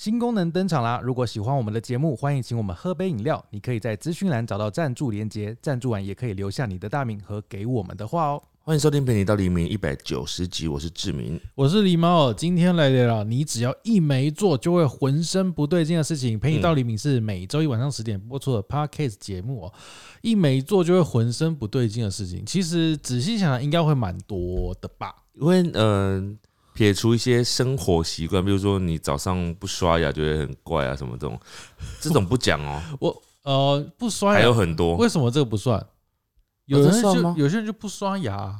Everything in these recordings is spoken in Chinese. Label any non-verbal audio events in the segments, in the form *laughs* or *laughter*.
新功能登场啦！如果喜欢我们的节目，欢迎请我们喝杯饮料。你可以在资讯栏找到赞助连接，赞助完也可以留下你的大名和给我们的话哦。欢迎收听《陪你到黎明》一百九十集，我是志明。我是狸猫，今天来聊聊你只要一没做就会浑身不对劲的事情。陪你到黎明是每周一晚上十点播出的 Podcast 节目哦。一没做就会浑身不对劲的事情，其实仔细想想，应该会蛮多的吧？因为呃，撇除一些生活习惯，比如说你早上不刷牙觉得很怪啊，什么这种，这种不讲哦。*laughs* 我呃不刷牙，还有很多，为什么这个不算？有人这算吗就有些人就不刷牙，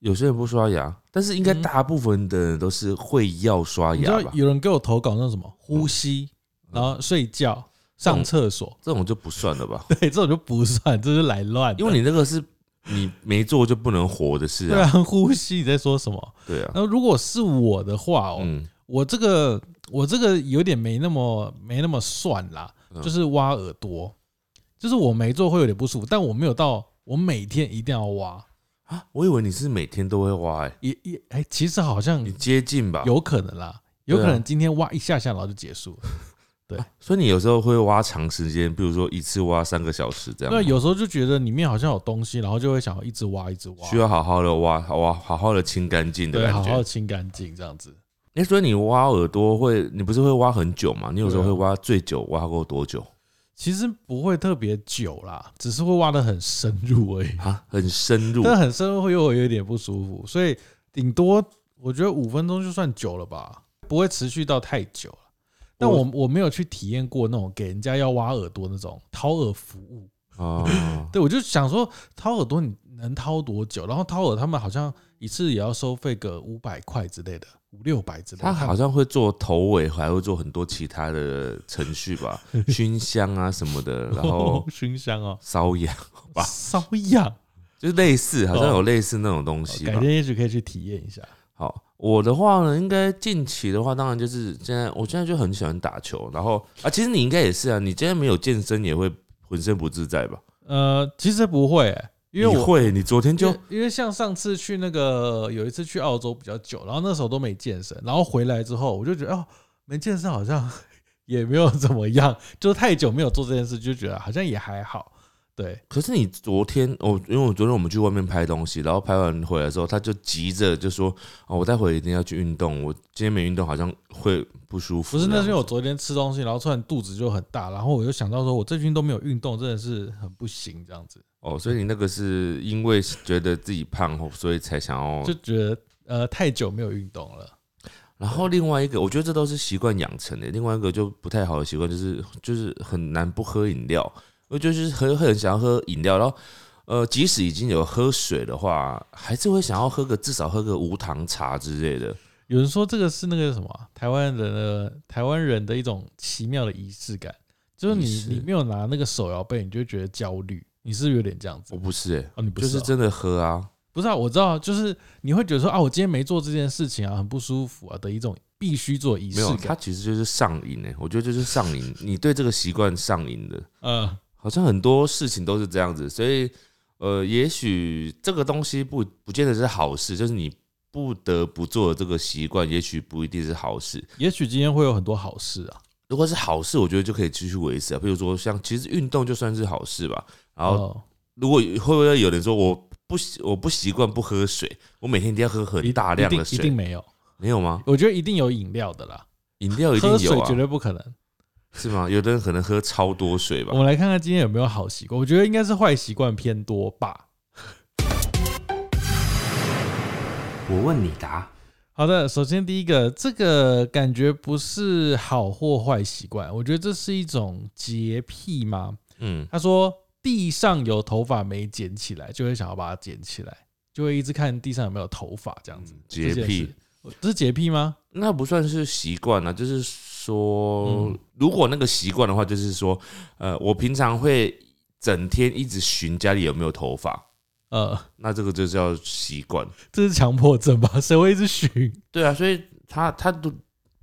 有些人不刷牙，但是应该大部分的人都是会要刷你知道牙吧？有人给我投稿那种什么呼吸，然后睡觉、上厕所，这种就不算了吧？*laughs* 对，这种就不算，这是来乱的。因为你那个是你没做就不能活的事对啊啊。，呼吸你在说什么？对啊，那如果是我的话哦，嗯，我这个我这个有点没那么没那么算啦，嗯就是挖耳朵，就是我没做会有点不舒服，但我没有到我每天一定要挖，啊，我以为你是每天都会挖，哎，也也哎，其实好像你接近吧？有可能啦，有可对啊能今天挖一下下然后就结束了。所以你有时候会挖长时间，比如说一次挖三个小时这样吗。对，有时候就觉得里面好像有东西，然后就会想要一直挖，一直挖，需要好好的挖，挖好好的清干净的对，感觉好好。清干净这样子。哎、所以你挖耳朵会，你不是会挖很久吗？你有时候会挖最久挖过多久其实不会特别久啦，只是会挖的很深入而已。啊？很深入，但很深入会又有一点不舒服，所以顶多我觉得五分钟就算久了吧，不会持续到太久了。但我我没有去体验过那种给人家要挖耳朵那种掏耳服务。哦，*laughs* 对，我就想说掏耳朵你能掏多久？然后掏耳他们好像一次也要收费个五百块之类的，五六百之类的。他好像会做头尾，还会做很多其他的程序吧，熏香啊什么的，然后 *laughs* 熏香哦，瘙痒，吧瘙痒，就是类似，好像哦有类似那种东西改。天也许可以去体验一下。好，我的话呢，应该近期的话，当然就是现在，我现在就很喜欢打球，然后啊，其实你应该也是啊，你今天没有健身也会浑身不自在吧？呃，其实不会、欸，因为我你会，你昨天就因为因为像上次去那个有一次去澳洲比较久，然后那时候都没健身，然后回来之后我就觉得哦，没健身好像 *laughs* 也没有怎么样，就是太久没有做这件事，就觉得好像也还好。对，可是你昨天，我因为我昨天我们去外面拍东西，然后拍完回来之后，他就急着就说：“哦，我待会一定要去运动，我今天没运动好像会不舒服。”不是，那是因为我昨天吃东西，然后突然肚子就很大，然后我就想到说，我最近都没有运动，真的是很不行，这样子哦，所以你那个是因为觉得自己胖，所以才想要就觉得呃太久没有运动了。然后另外一个，我觉得这都是习惯养成的。另外一个就不太好的习惯，就是就是很难不喝饮料。我就是很很想要喝饮料，然后呃，即使已经有喝水的话，还是会想要喝个至少喝个无糖茶之类的。有人说这个是那个什么啊台湾人的台湾人的一种奇妙的仪式感，就是你你没有拿那个手摇杯，你就会觉得焦虑。你是不是有点这样子我？不是哎、哦，你不哦就是是真的喝啊。不是啊？我知道，就是你会觉得说啊，我今天没做这件事情啊，很不舒服啊的一种必须做仪式没有，它。其实就是上瘾哎、我觉得就是上瘾，你对这个习惯上瘾的，嗯，好像很多事情都是这样子，所以呃，也许这个东西不不见得是好事，就是你不得不做的这个习惯，也许不一定是好事。也许今天会有很多好事啊。如果是好事，我觉得就可以继续维持啊。比如说，像其实运动就算是好事吧。然后，哦如果会不会有人说我不习我不习惯不喝水，我每天一定要喝很大量的一定一定？没有，没有吗？我觉得一定有饮料的啦。饮料一定有啊喝水绝，对不可能。是吗？有的人可能喝超多水吧我。们来看看今天有没有好习惯。我觉得应该是坏习惯偏多吧。我问你答。好的，首先第一个，这个感觉不是好或坏习惯，我觉得这是一种洁癖吗？嗯，他说地上有头发没捡起来，就会想要把它捡起来，就会一直看地上有没有头发这样子。洁癖这是洁癖吗？那不算是习惯啊，就是说嗯，如果那个习惯的话，就是说，呃，我平常会整天一直寻家里有没有头发，呃，那这个就叫习惯。这是强迫症吧？*laughs* 谁会一直寻？对啊，所以他他都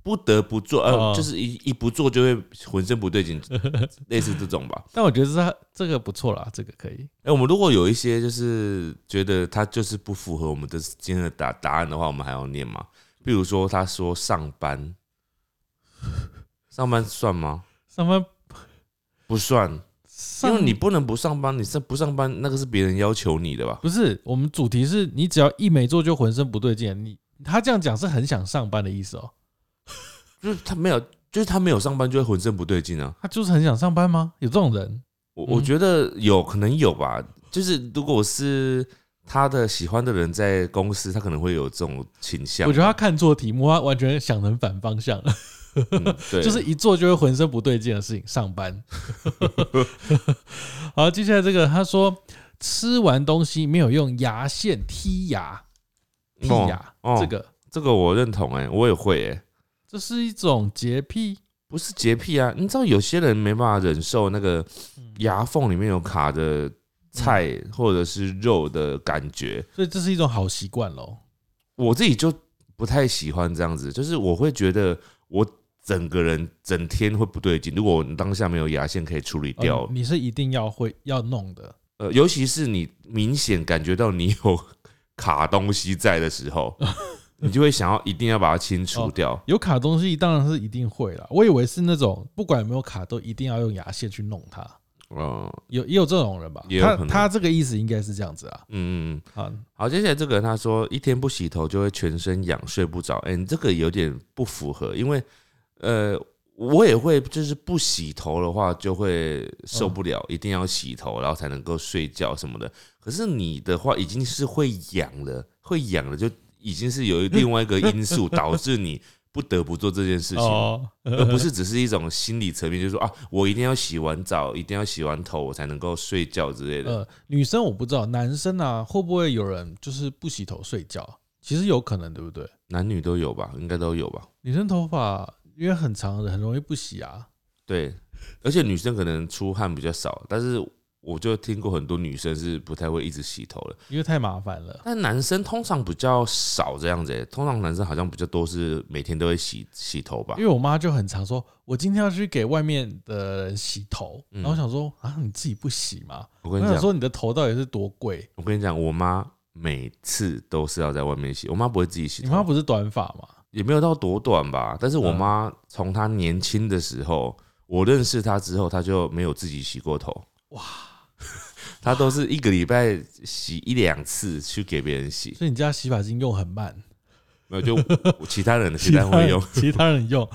不得不做，呃，哦就是一一不做就会浑身不对劲，*laughs* 类似这种吧。但我觉得这这个不错啦，这个可以。哎、我们如果有一些就是觉得他就是不符合我们的今天的答答案的话，我们还要念吗？比如说他说上班，*laughs* 上班算吗？上班不算，因为你不能不上班，你是不上班，那个是别人要求你的吧？不是我们主题是你只要一没做就浑身不对劲，你他这样讲是很想上班的意思哦，就是他没有，就是他没有上班就会浑身不对劲啊。他就是很想上班吗？有这种人？嗯我我觉得有可能有吧，就是如果是他的喜欢的人在公司，他可能会有这种倾向。我觉得他看错题目，他完全想成反方向了，嗯对，就是一做就会浑身不对劲的事情，上班。*laughs* 好，接下来这个他说吃完东西没有用牙线剔牙，剔牙、哦这个。这个我认同哎、我也会哎、这是一种洁癖。不是洁癖啊，你知道有些人没办法忍受那个嗯。牙缝里面有卡的菜或者是肉的感觉，所以这是一种好习惯喽。我自己就不太喜欢这样子，就是我会觉得我整个人整天会不对劲。如果我当下没有牙线可以处理掉，呃你是一定要会要弄的。呃，尤其是你明显感觉到你有卡东西在的时候，*laughs* 你就会想要一定要把它清除掉。有卡东西当然是一定会啦，我以为是那种不管有没有卡都一定要用牙线去弄它。嗯有也有这种人吧？他也有可能他这个意思应该是这样子啊。嗯嗯。好，好，接下来这个人他说一天不洗头就会全身痒，睡不着。哎、你这个有点不符合，因为呃，我也会就是不洗头的话就会受不了，一定要洗头，然后才能够睡觉什么的。可是你的话已经是会痒了，会痒了，就已经是有另外一个因素 *laughs* 导致你不得不做这件事情。哦，而不是 *laughs* 只是一种心理层面，就是说啊，我一定要洗完澡，一定要洗完头，我才能够睡觉之类的。呃，女生我不知道，男生啊会不会有人就是不洗头睡觉？其实有可能，对不对？男女都有吧，应该都有吧？女生头发因为很长的，很容易不洗啊。对，而且女生可能出汗比较少，但是我就听过很多女生是不太会一直洗头的，因为太麻烦了。但男生通常比较少这样子、欸，通常男生好像比较多是每天都会洗洗头吧因？为我妈就很常说，我今天要去给外面的人洗头，嗯然后我想说啊，你自己不洗吗？我跟你讲，说你的头到底是多贵？我跟你讲，我妈每次都是要在外面洗，我妈不会自己洗头，你妈不是短发吗？也没有到多短吧，但是我嗯妈从她年轻的时候，我认识她之后，她就没有自己洗过头。哇，*laughs* 她都是一个礼拜洗一两次去给别人洗，所以你家洗发精用很慢，没有就 *laughs* 其他人的其他人会用。*laughs* 其他人用。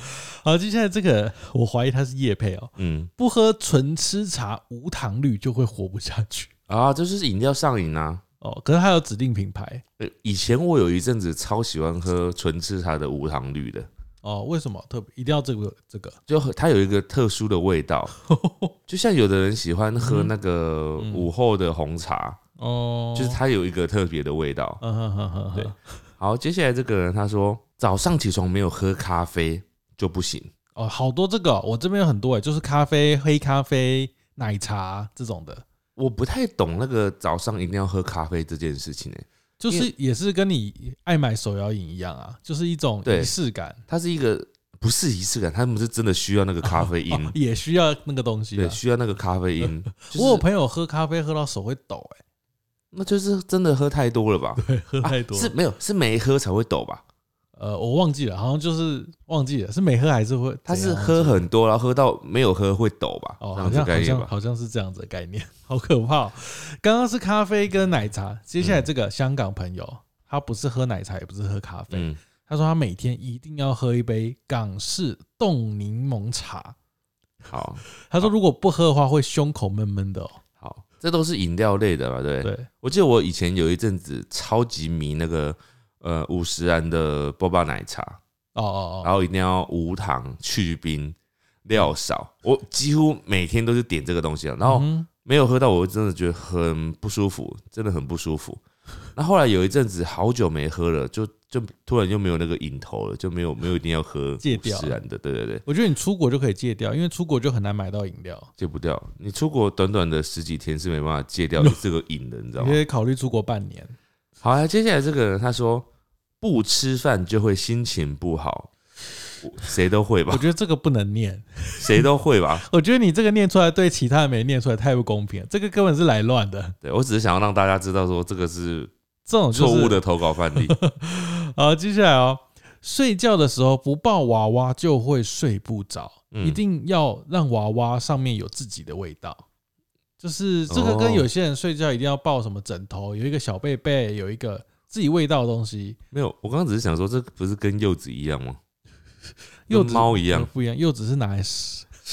好，接下来这个我怀疑他是叶配哦，嗯不喝纯吃茶无糖绿就会活不下去啊，这就是饮料上瘾啊。哦。可是它有指定品牌呃以前我有一阵子超喜欢喝纯吃茶的无糖绿的，哦，为什么特别一定要这个这个？就很它有一个特殊的味道，*laughs* 就像有的人喜欢喝那个嗯午后的红茶，哦，就是它有一个特别的味道。嗯哼哼哼哼，对好，接下来这个人他说早上起床没有喝咖啡就不行。哦，好多这个哦、我这边有很多哎，就是咖啡、黑咖啡、奶茶这种的，我不太懂那个早上一定要喝咖啡这件事情呢、欸就是也是跟你爱买手摇饮一样啊，就是一种仪式感，它是一个不是仪式感，他们是真的需要那个咖啡因，哦 *laughs* 也需要那个东西啊。对，需要那个咖啡因。*laughs* 就是我有朋友喝咖啡喝到手会抖哎，那就是真的喝太多了吧？对，喝太多、啊是没有是没喝才会抖吧？呃，我忘记了，好像就是忘记了，是没喝还是会？他是喝很多，然后喝到没有喝会抖吧？哦，好像好？像好像是这样子的概念，*laughs* 好可怕、哦。刚刚是咖啡跟奶茶，接下来这个香港朋友，他不是喝奶茶，也不是喝咖啡，嗯，他说他每天一定要喝一杯港式冻柠檬茶。好 *laughs* 他说如果不喝的话，会胸口闷闷的哦。好，这都是饮料类的嘛？对。对，我记得我以前有一阵子超级迷那个呃五十安的波霸奶茶，哦哦哦，然后一定要无糖、去冰、料少。我几乎每天都是点这个东西啊，然后嗯没有喝到，我真的觉得很不舒服，真的很不舒服。那后来有一阵子好久没喝了，就就突然就没有那个瘾头了，就没有没有一定要喝戒掉自然的，对对对，我觉得你出国就可以戒掉，因为出国就很难买到饮料。戒不掉。你出国短短的十几天是没办法戒掉这个瘾的，你知道吗你可？以考虑出国半年。好，啊接下来这个人他说不吃饭就会心情不好，我谁都会吧我？觉得这个不能念，谁都会吧？*laughs* 我觉得你这个念出来对其他人没念出来太不公平了，这个根本是来乱的，对我只是想要让大家知道说这个是这种就是错误的投稿范例。*laughs* 好，接下来哦，睡觉的时候不抱娃娃就会睡不着。嗯一定要让娃娃上面有自己的味道。就是这个跟哦有些人睡觉一定要抱什么枕头，有一个小被被，有一个自己味道的东西。没有，我刚刚只是想说，这不是跟柚子一样吗？跟 *laughs* 柚子猫一样呃。不一样，柚子是拿来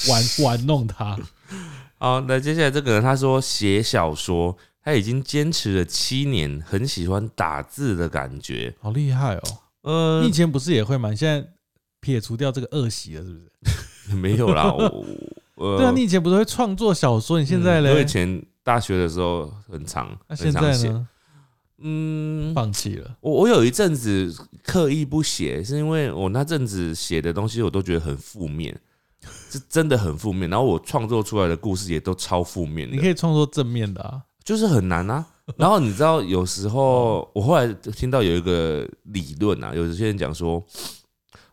玩 *laughs* 玩弄它。*laughs* 好，那接下来这个人他说写小说，他已经坚持了七年，很喜欢打字的感觉。好厉害哦！呃你以，前不是也会吗？你现在撇除掉这个恶习了，是不是？没有啦，我呃，对啊，你以前不是会创作小说？你现在嘞嗯我以？前大学的时候很长，那现在。呢？嗯，放弃了。我我有一阵子刻意不写，是因为我那阵子写的东西我都觉得很负面，*laughs* 是真的很负面。然后我创作出来的故事也都超负面的，你可以创作正面的啊。就是很难啊。然后你知道，有时候 *laughs* 我后来听到有一个理论啊，有些人讲说，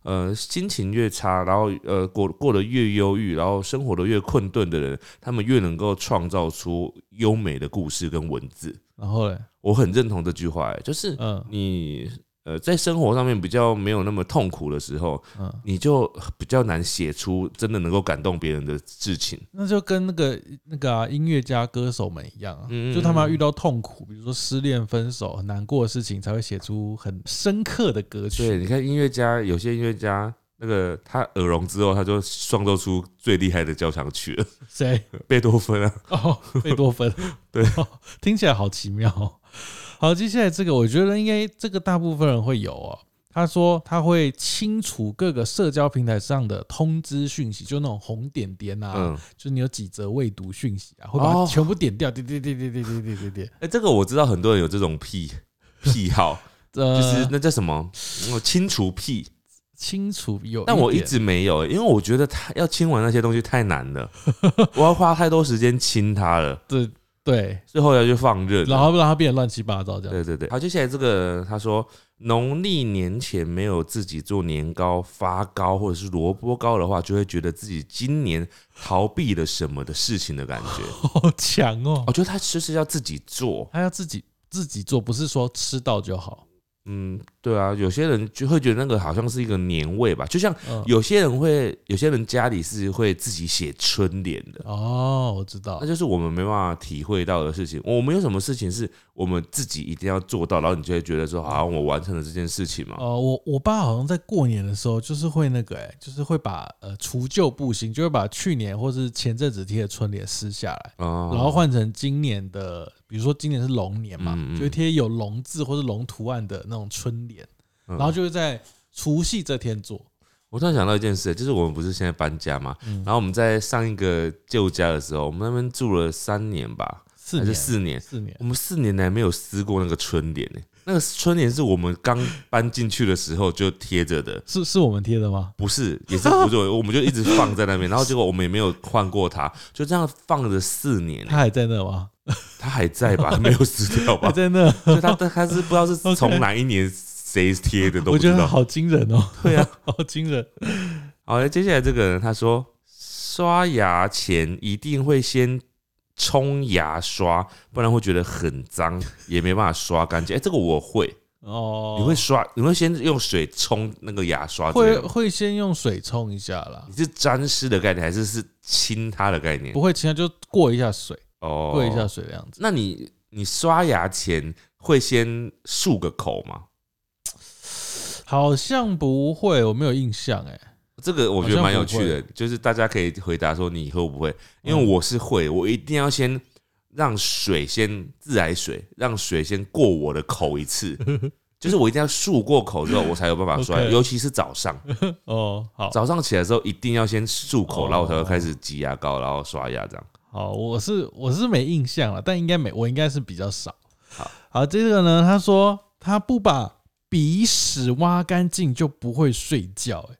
呃，心情越差，然后呃过过得越忧郁，然后生活的越困顿的人，他们越能够创造出优美的故事跟文字。然后嘞，我很认同这句话、欸，就是嗯你呃在生活上面比较没有那么痛苦的时候，嗯，你就比较难写出真的能够感动别人的事情。那就跟那个那个啊音乐家、歌手们一样啊，嗯就他们要遇到痛苦，比如说失恋、分手、很难过的事情，才会写出很深刻的歌曲对，你看音乐家，有些音乐家。那个他耳聋之后，他就创作出最厉害的交响曲了，*laughs* 谁？贝多芬啊。哦，贝多芬。*laughs* 对哦，听起来好奇妙哦。好，接下来这个，我觉得应该这个大部分人会有哦。他说他会清除各个社交平台上的通知讯息，就那种红点点啊，嗯，就是你有几则未读讯息啊，会把它哦。全部点掉，点点点点点点点。点点。哎，这个我知道很多人有这种癖 *laughs* 癖好，呃，就是那叫什么？嗯清除癖，清除有，但我一直没有，因为我觉得他要清完那些东西太难了，*laughs* 我要花太多时间清它了，对对，所以后要就放任了。然后让它变得乱七八糟这样。对对对，好，接下来这个他说，农历年前没有自己做年糕、发糕或者是萝卜糕的话，就会觉得自己今年逃避了什么的事情的感觉。*laughs* 好强哦！我觉得他就是要自己做，他要自己自己做，不是说吃到就好。嗯，对啊，有些人就会觉得那个好像是一个年味吧，就像嗯，有些人会，有些人家里是会自己写春联的。哦，我知道那。就是我们没办法体会到的事情。我们有什么事情是我们自己一定要做到，然后你就会觉得说，好像我完成了这件事情嘛？哦，我我爸好像在过年的时候，就是会那个、哎，就是会把呃除旧布新，就会把去年或是前阵子贴的春联撕下来，哦然后换成今年的，比如说今年是龙年嘛，嗯嗯就会贴有龙字或是龙图案的那种春联，嗯然后就会在除夕这天做。我突然想到一件事，就是我们不是现在搬家嘛，嗯然后我们在上一个旧家的时候，我们那边住了三年吧，还是四年，四年？四年我，们四年来没有撕过那个春联呢。那个春联是我们刚搬进去的时候就贴着的，是是我们贴的吗？不是，也是 *laughs* 不是，我们就一直放在那边，然后结果我们也没有换过它，就这样放着四年，它还在那吗？*laughs* 它还在吧？*laughs* 没有死掉吧？还在那，就他他是不知道是 *laughs* 从哪一年谁贴的都不知道。我觉得好惊人哦，对啊，好惊人。好，接下来这个人他说，刷牙前一定会先冲牙刷，不然会觉得很脏，也没办法刷干净。哎、这个我会，哦，你会刷，你会先用水冲那个牙刷会，会先用水冲一下啦，你是沾湿的概念，还是是亲它的概念不？会清，就过一下水，哦，过一下。水的样子。那你你刷牙前会先漱个口吗？好像不会，我没有印象哎。这个我觉得蛮有趣的，就是大家可以回答说你会不会？因嗯为我是会，我一定要先让水先自来水，让水先过我的口一次，*laughs* 就是我一定要漱过口之后，我才有办法刷尤其是早上，*laughs* 哦，好，早上起来的时候一定要先漱口，哦然后我才会开始挤牙膏，然后刷牙这样。好，我是我是没印象了，但应该没，我应该是比较少。好，好，这个呢，他说他不把鼻屎挖干净就不会睡觉，哎，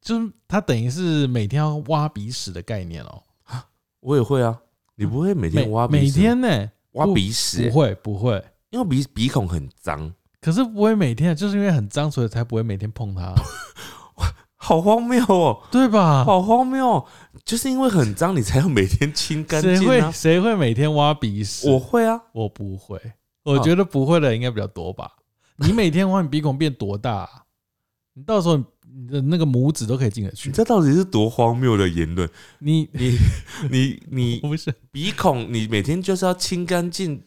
就是他等于是每天要挖鼻屎的概念哦。我也会啊，你不会每每天挖鼻屎每天呢？挖鼻屎、不会不会，因为鼻鼻孔很脏，可是不会每天，就是因为很脏，所以才不会每天碰它，*laughs* 好荒谬哦，对吧？好荒谬哦！就是因为很脏，你才要每天清干谁会净啊。谁会每天挖鼻屎？我会啊，我不会，我觉得不会的应该比较多吧。你每天挖，你鼻孔变多大啊、你到时候你的那个拇指都可以进得去。这到底是多荒谬的言论？你你你你 *laughs* 不是鼻孔，你每天就是要清干净，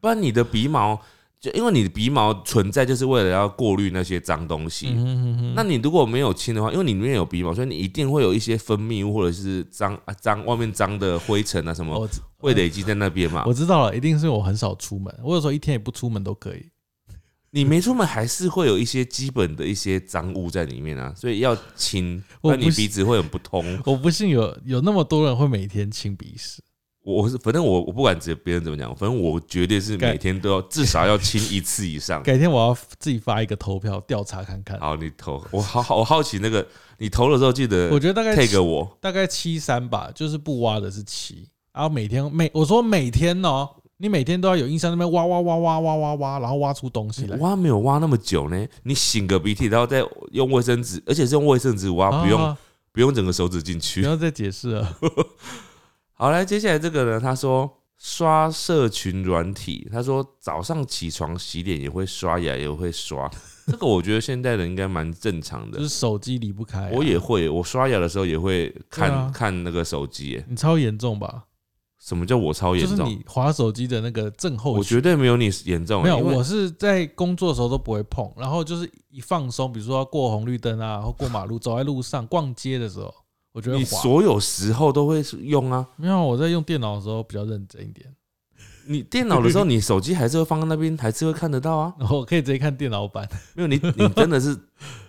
不然你的鼻毛就因为你的鼻毛存在，就是为了要过滤那些脏东西。那你如果没有清的话，因为你里面有鼻毛，所以你一定会有一些分泌物或者是脏啊脏外面脏的灰尘啊什么会累积在那边嘛我。知道了，一定是我很少出门，我有时候一天也不出门都可以。你没出门还是会有一些基本的一些脏物在里面啊，所以要清，不然你鼻子会很不通。*laughs* 我不信有有那么多人会每天清鼻屎。我我是反正我我不管别别人怎么讲，反正我绝对是每天都要至少要亲一次以上。*laughs* 改天我要自己发一个投票调查看看。好，你投我好好我好奇那个你投的时候记得我觉得大概 take 我大概七三吧，就是不挖的是七，然后每天每我说每天哦，你每天都要有印象那边挖挖挖挖挖挖挖，然后挖出东西来。挖没有挖那么久呢，你擤个鼻涕，然后再用卫生纸，而且是用卫生纸挖，不用啊不用整个手指进去不。要再解释了。*laughs* 好，来接下来这个呢，他说刷社群软体，他说早上起床洗脸也会刷牙，也会刷，*laughs* 这个我觉得现代人应该蛮正常的就。是手机离不开啊、我也会，我刷牙的时候也会看、啊看那个手机耶。你超严重吧？什么叫我超严重？就是你划手机的那个症候我。绝对没有你严重。没有，我是在工作的时候都不会碰，然后就是一放松，比如说要过红绿灯啊，或过马路、走在路上、逛街的时候，我觉得你。所有时候都会用啊。没有，我在用电脑的时候比较认真一点，你电脑的时候，*laughs* 你手机还是会放在那边，还是会看得到啊。我可以直接看电脑版。没有你，你真的是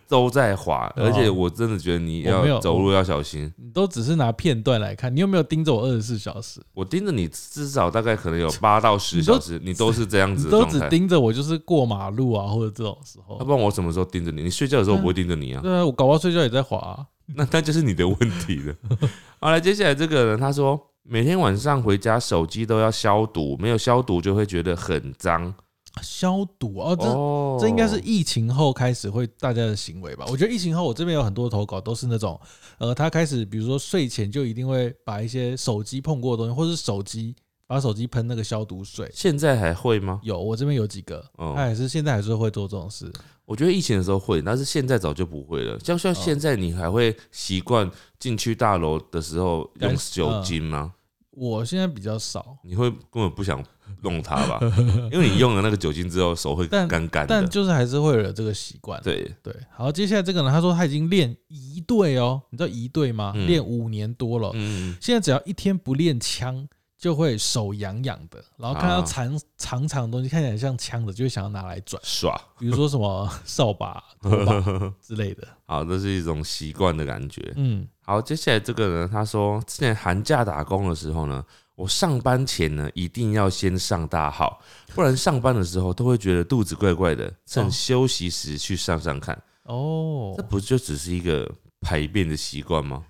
都在滑，*laughs* 哦而且我真的觉得你要走路要小心。你都只是拿片段来看，你有没有盯着我二十四小时？我盯着你，至少大概可能有八到十小时，你都是这样子都只。盯着我，就是过马路啊，或者这种时候要。不然我什么时候盯着你？你睡觉的时候我不会盯着你啊，对啊，我搞不好睡觉也在滑、啊。*laughs* 那那就是你的问题了。*laughs* 好了，接下来这个人他说，每天晚上回家手机都要消毒，没有消毒就会觉得很脏。消毒哦，这、哦这应该是疫情后开始会大家的行为吧？我觉得疫情后，我这边有很多投稿都是那种，呃，他开始比如说睡前就一定会把一些手机碰过的东西，或是手机把手机喷那个消毒水。现在还会吗？有，我这边有几个，嗯他也是现在还是会做这种事。我觉得疫情的时候会，但是现在早就不会了。像像现在，你还会习惯进去大楼的时候用酒精吗？我现在比较少，你会根本不想弄它吧？*laughs* 因为你用了那个酒精之后，手会但干干的。但就是还是会有这个习惯。对，对，好，接下来这个呢，他说他已经练一队哦，你知道一队吗？嗯练五年多了，嗯，现在只要一天不练枪，就会手痒痒的，然后看到啊长长长的东西看起来像枪的，就会想要拿来转，耍。比如说什么 *laughs* 扫把、拖把 *laughs* 之类的。好，这是一种习惯的感觉。嗯，好，接下来这个人他说，之前寒假打工的时候呢，我上班前呢一定要先上大号，不然上班的时候都会觉得肚子怪怪的，趁哦休息时去上上看。哦这，不就只是一个排便的习惯吗？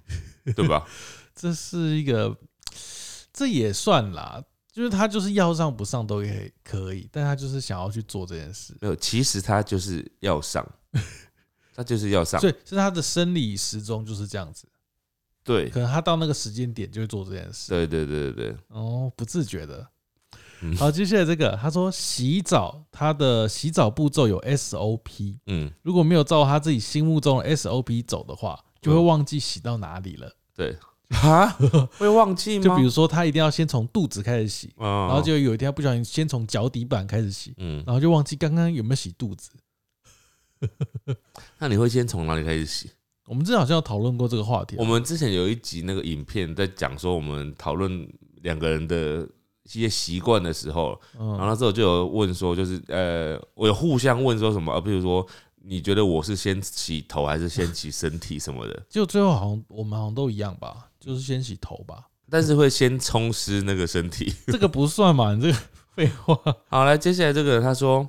对吧？*laughs* 这是一个，这也算啦。就是他就是要上不上都可以可以，但他就是想要去做这件事，没有，其实他就是要上，*laughs* 他就是要上所。以是他的生理时钟就是这样子，对，可能他到那个时间点就会做这件事。对对对对对，哦，不自觉的。嗯好，接下来这个，他说洗澡，他的洗澡步骤有 SOP，嗯，如果没有照他自己心目中的 SOP 走的话，就会忘记洗到哪里了。对。啊，*laughs* 会忘记吗？就比如说，他一定要先从肚子开始洗，哦，然后就有一天他不小心先从脚底板开始洗，嗯，然后就忘记刚刚有没有洗肚子。*laughs* 那你会先从哪里开始洗？我们之前好像有讨论过这个话题啊，我们之前有一集那个影片在讲说，我们讨论两个人的一些习惯的时候，然后嗯，那时候就有问说，就是呃，我有互相问说什么，啊，比如说你觉得我是先洗头还是先洗身体什么的，就最后好像我们好像都一样吧，就是先洗头吧，但是会先冲湿那个身体。这个不算嘛，你这个 *laughs* 废话。好，来，接下来这个人他说，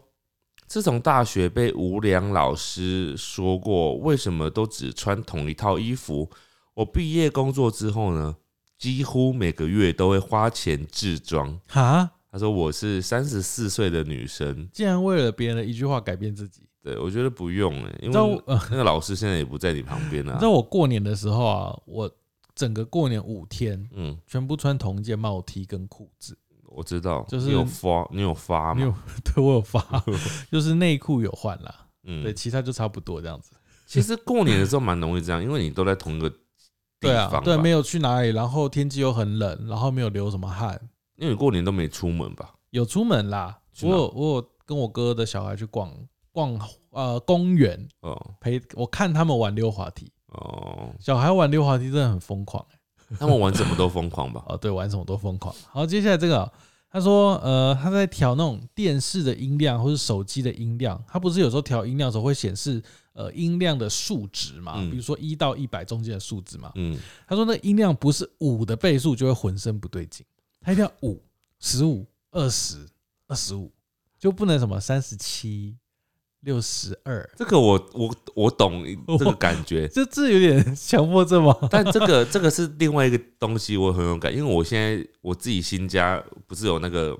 自从大学被无良老师说过，为什么都只穿同一套衣服？我毕业工作之后呢，几乎每个月都会花钱置装。哈，他说我是三十四岁的女生，竟然为了别人的一句话改变自己，对我觉得不用哎、因为呃那个老师现在也不在你旁边啊你知。道我过年的时候啊，我整个过年五天嗯，全部穿同一件帽 T 跟裤子，我知道，就是你有发，你有发你有吗？*laughs* 对我有发，*laughs* 就是内裤有换啦，嗯对，其他就差不多这样子。其实过年的时候蛮容易这样，因为你都在同一个地对啊，对，没有去哪里，然后天气又很冷，然后没有流什么汗，因为你过年都没出门吧？有出门啦。我有我有跟我哥的小孩去逛逛呃公园，哦陪我看他们玩溜滑梯。哦，小孩玩溜滑梯真的很疯狂、欸，他们玩什么都疯狂吧？*laughs* 哦，对，玩什么都疯狂。好，接下来这个哦、他说，呃，他在调那种电视的音量或者手机的音量，他不是有时候调音量的时候会显示呃音量的数值嘛，嗯比如说一到一百中间的数值嘛。嗯，他说那音量不是五的倍数就会浑身不对劲，他一定要五、十五、二十、二十五，就不能什么三十七、六十二，这个我我我懂 *laughs* 这个感觉，*laughs* 这这有点强迫症吗？*laughs* 但这个这个是另外一个东西，我很有感，因为我现在我自己新家不是有那个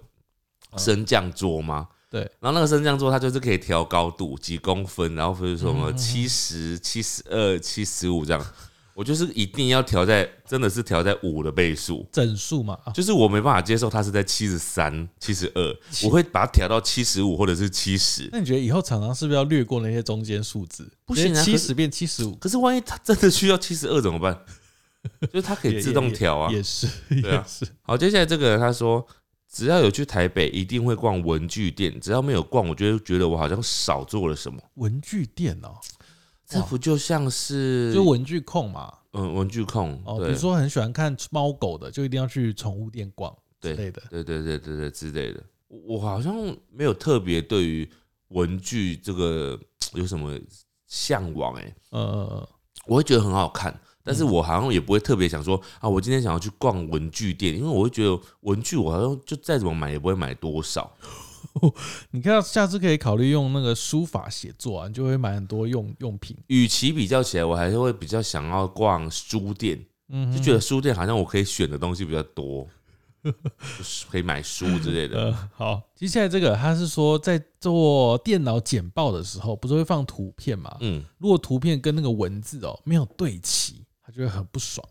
升降桌吗？对，然后那个升降桌它就是可以调高度几公分，然后比如说什么七十七十二、七十五这样，我就是一定要调在真的是调在五的倍数。整数嘛，啊就是我没办法接受它是在七十三、七十二，我会把它调到七十五或者是七十。那你觉得以后厂商是不是要略过那些中间数字？不行啊可是七十变七十五，可是万一它真的需要七十二怎么办？*laughs* 就是它可以自动调啊。也是，对啊也是。好，接下来这个人他说，只要有去台北，一定会逛文具店；只要没有逛，我就会觉得我好像少做了什么。文具店哦，这不就像是就文具控嘛。嗯文具控？哦，比对如说很喜欢看猫狗的，就一定要去宠物店逛之对类的。对对对对对之类的。我我好像没有特别对于文具这个 *tsk* 有什么向往哎、呃，我会觉得很好看，但嗯是我好像也不会特别想说啊，我今天想要去逛文具店，因为我会觉得文具我好像就再怎么买也不会买多少。*laughs* 你看，下次可以考虑用那个书法写作啊，你就会买很多用用品。与其比较起来，我还是会比较想要逛书店，嗯，就觉得书店好像我可以选的东西比较多，*laughs* 可以买书之类的。*laughs* 呃，好，接下来这个他是说，在做电脑简报的时候，不是会放图片嘛？嗯，如果图片跟那个文字哦没有对齐，他就会很不爽。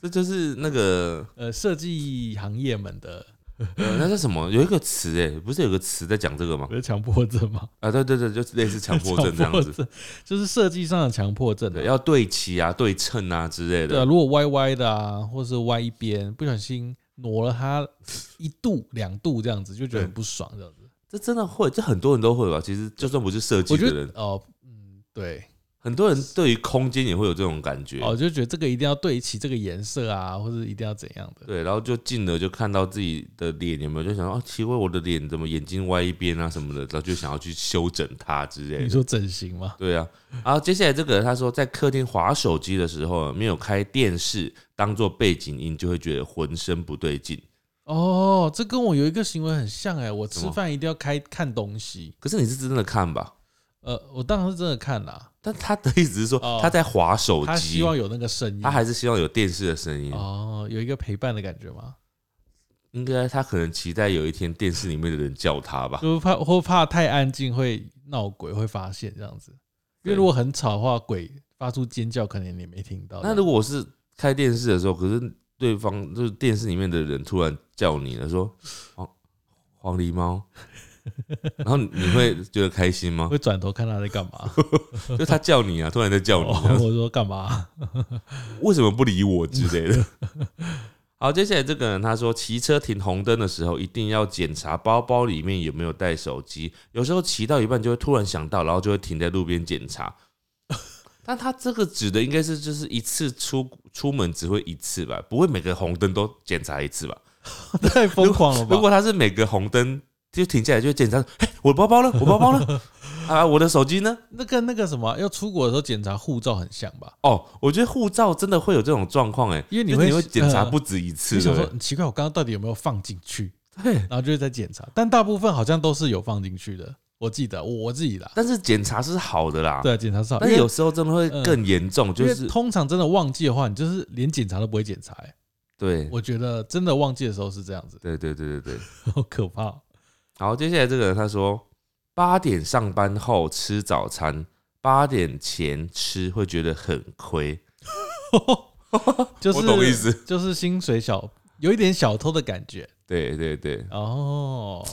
这就是那个呃，设计行业们的 *laughs* 呃，那是什么？有一个词哎，不是有个词在讲这个吗不？是强迫症吗？啊，对对对，就是类似强迫症这样子。*laughs* 就是设计上的强迫症、对，啊。要对齐啊、对称啊之类的对啊，如果歪歪的啊，或是歪一边，不小心挪了它一度、两度这样子，就觉得很不爽这样子。这真的会，这很多人都会吧？其实就算不是设计的人，得哦，嗯，对，很多人对于空间也会有这种感觉。哦，就觉得这个一定要对齐这个颜色啊，或者一定要怎样的。对，然后就进而就看到自己的脸有没有，就想说啊，奇怪，我的脸怎么眼睛歪一边啊什么的，然后就想要去修整它之类的。你说整形吗？对啊，然后接下来这个他说，在客厅划手机的时候，没有开电视当做背景音，就会觉得浑身不对劲。哦，这跟我有一个行为很像哎，我吃饭一定要开看东西。可是你是真的看吧？呃，我当然是真的看啦，但他的意思是说哦他在划手机他希，望有那个声音，他还是希望有电视的声音。哦，有一个陪伴的感觉吗？应该他可能期待有一天电视里面的人叫他吧。就怕或怕太安静会闹鬼会发现这样子，因为如果很吵的话，鬼发出尖叫可能你没听到。那如果我是开电视的时候，可是对方就是电视里面的人突然叫你了，说黄黄狸猫，*laughs* 然后你会觉得开心吗？会转头看他在干嘛，*laughs* 就他叫你啊，突然在叫你，哦我说干嘛？*laughs* 为什么不理我之类的。好，接下来这个人他说，骑车停红灯的时候，一定要检查包包里面有没有带手机。有时候骑到一半就会突然想到，然后就会停在路边检查。但他这个指的应该是就是一次出出门只会一次吧，不会每个红灯都检查一次吧？太疯狂了吧？如果他是每个红灯就停下来就检查，哎、我的包包呢？*laughs* 我包包呢？啊，我的手机呢？那跟那个什么要出国的时候检查护照很像吧？哦，我觉得护照真的会有这种状况，哎，因为你会就是你会检查呃不止一次，就想说很奇怪，我刚刚到底有没有放进去？对？然后就是在检查，但大部分好像都是有放进去的，我记得我我自己啦。但是检查是好的啦，对，检查是好，因为但是有时候真的会更严重，就是通常真的忘记的话，你就是连检查都不会检查、欸。对，我觉得真的忘记的时候是这样子，对对对对对。*laughs* 好可怕哦。好，接下来这个人他说，八点上班后吃早餐，八点前吃会觉得很亏，*laughs* 就是我懂意思，就是薪水小有一点小偷的感觉，对对对，哦，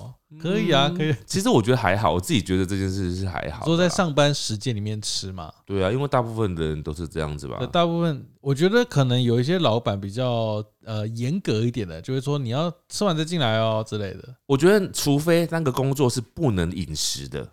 可以啊，可以。*laughs* 其实我觉得还好，我自己觉得这件事是还好的啊。说在上班时间里面吃嘛，对啊，因为大部分的人都是这样子吧。大部分我觉得可能有一些老板比较呃严格一点的，就会说你要吃完再进来哦之类的。我觉得，除非那个工作是不能饮食的，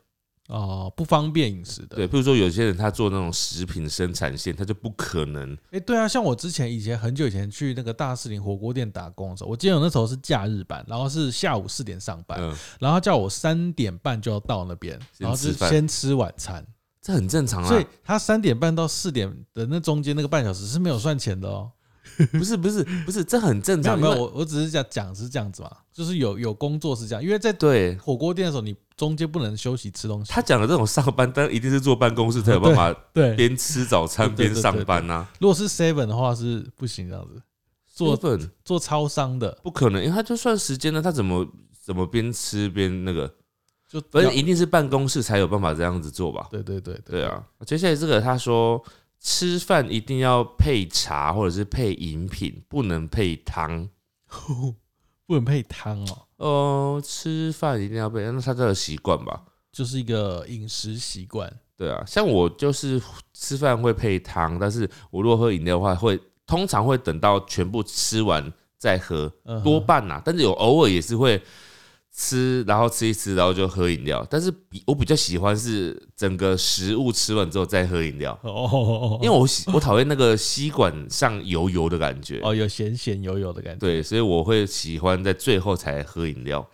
哦，不方便饮食的。对，比如说有些人他做那种食品生产线，他就不可能。哎、对啊，像我之前以前很久以前去那个大士林火锅店打工的时候，我记得我那时候是假日班，然后是下午四点上班，嗯，然后叫我三点半就要到那边，然后是先吃晚餐，这很正常啊所以啊。他三点半到四点的那中间那个半小时是没有算钱的哦。*laughs* 不是不是不是，这很正常。没有没有，我我只是讲讲是这样子嘛，就是有有工作是这样，因为在对火锅店的时候，你中间不能休息吃东西。他讲的这种上班，但一定是坐办公室才有办法对，边吃早餐边上班呐。如果是 seven 的话是不行这样子，做本做超商的不可能，因为他就算时间呢，他怎么怎么边吃边那个？就反正一定是办公室才有办法这样子做吧？对对对对，啊。接下来这个他说，吃饭一定要配茶或者是配饮品，不能配汤。不能配汤哦，哦，吃饭一定要配，那他这个习惯吧？就是一个饮食习惯。对啊，像我就是吃饭会配汤，但是我如果喝饮料的话，会通常会等到全部吃完再喝，嗯哼多半呐、但是有偶尔也是会吃，然后吃一吃，然后就喝饮料。但是比我比较喜欢是整个食物吃完之后再喝饮料，哦，因为我喜我讨厌那个吸管上油油的感觉。哦有咸咸油油的感觉。对，所以我会喜欢在最后才喝饮料。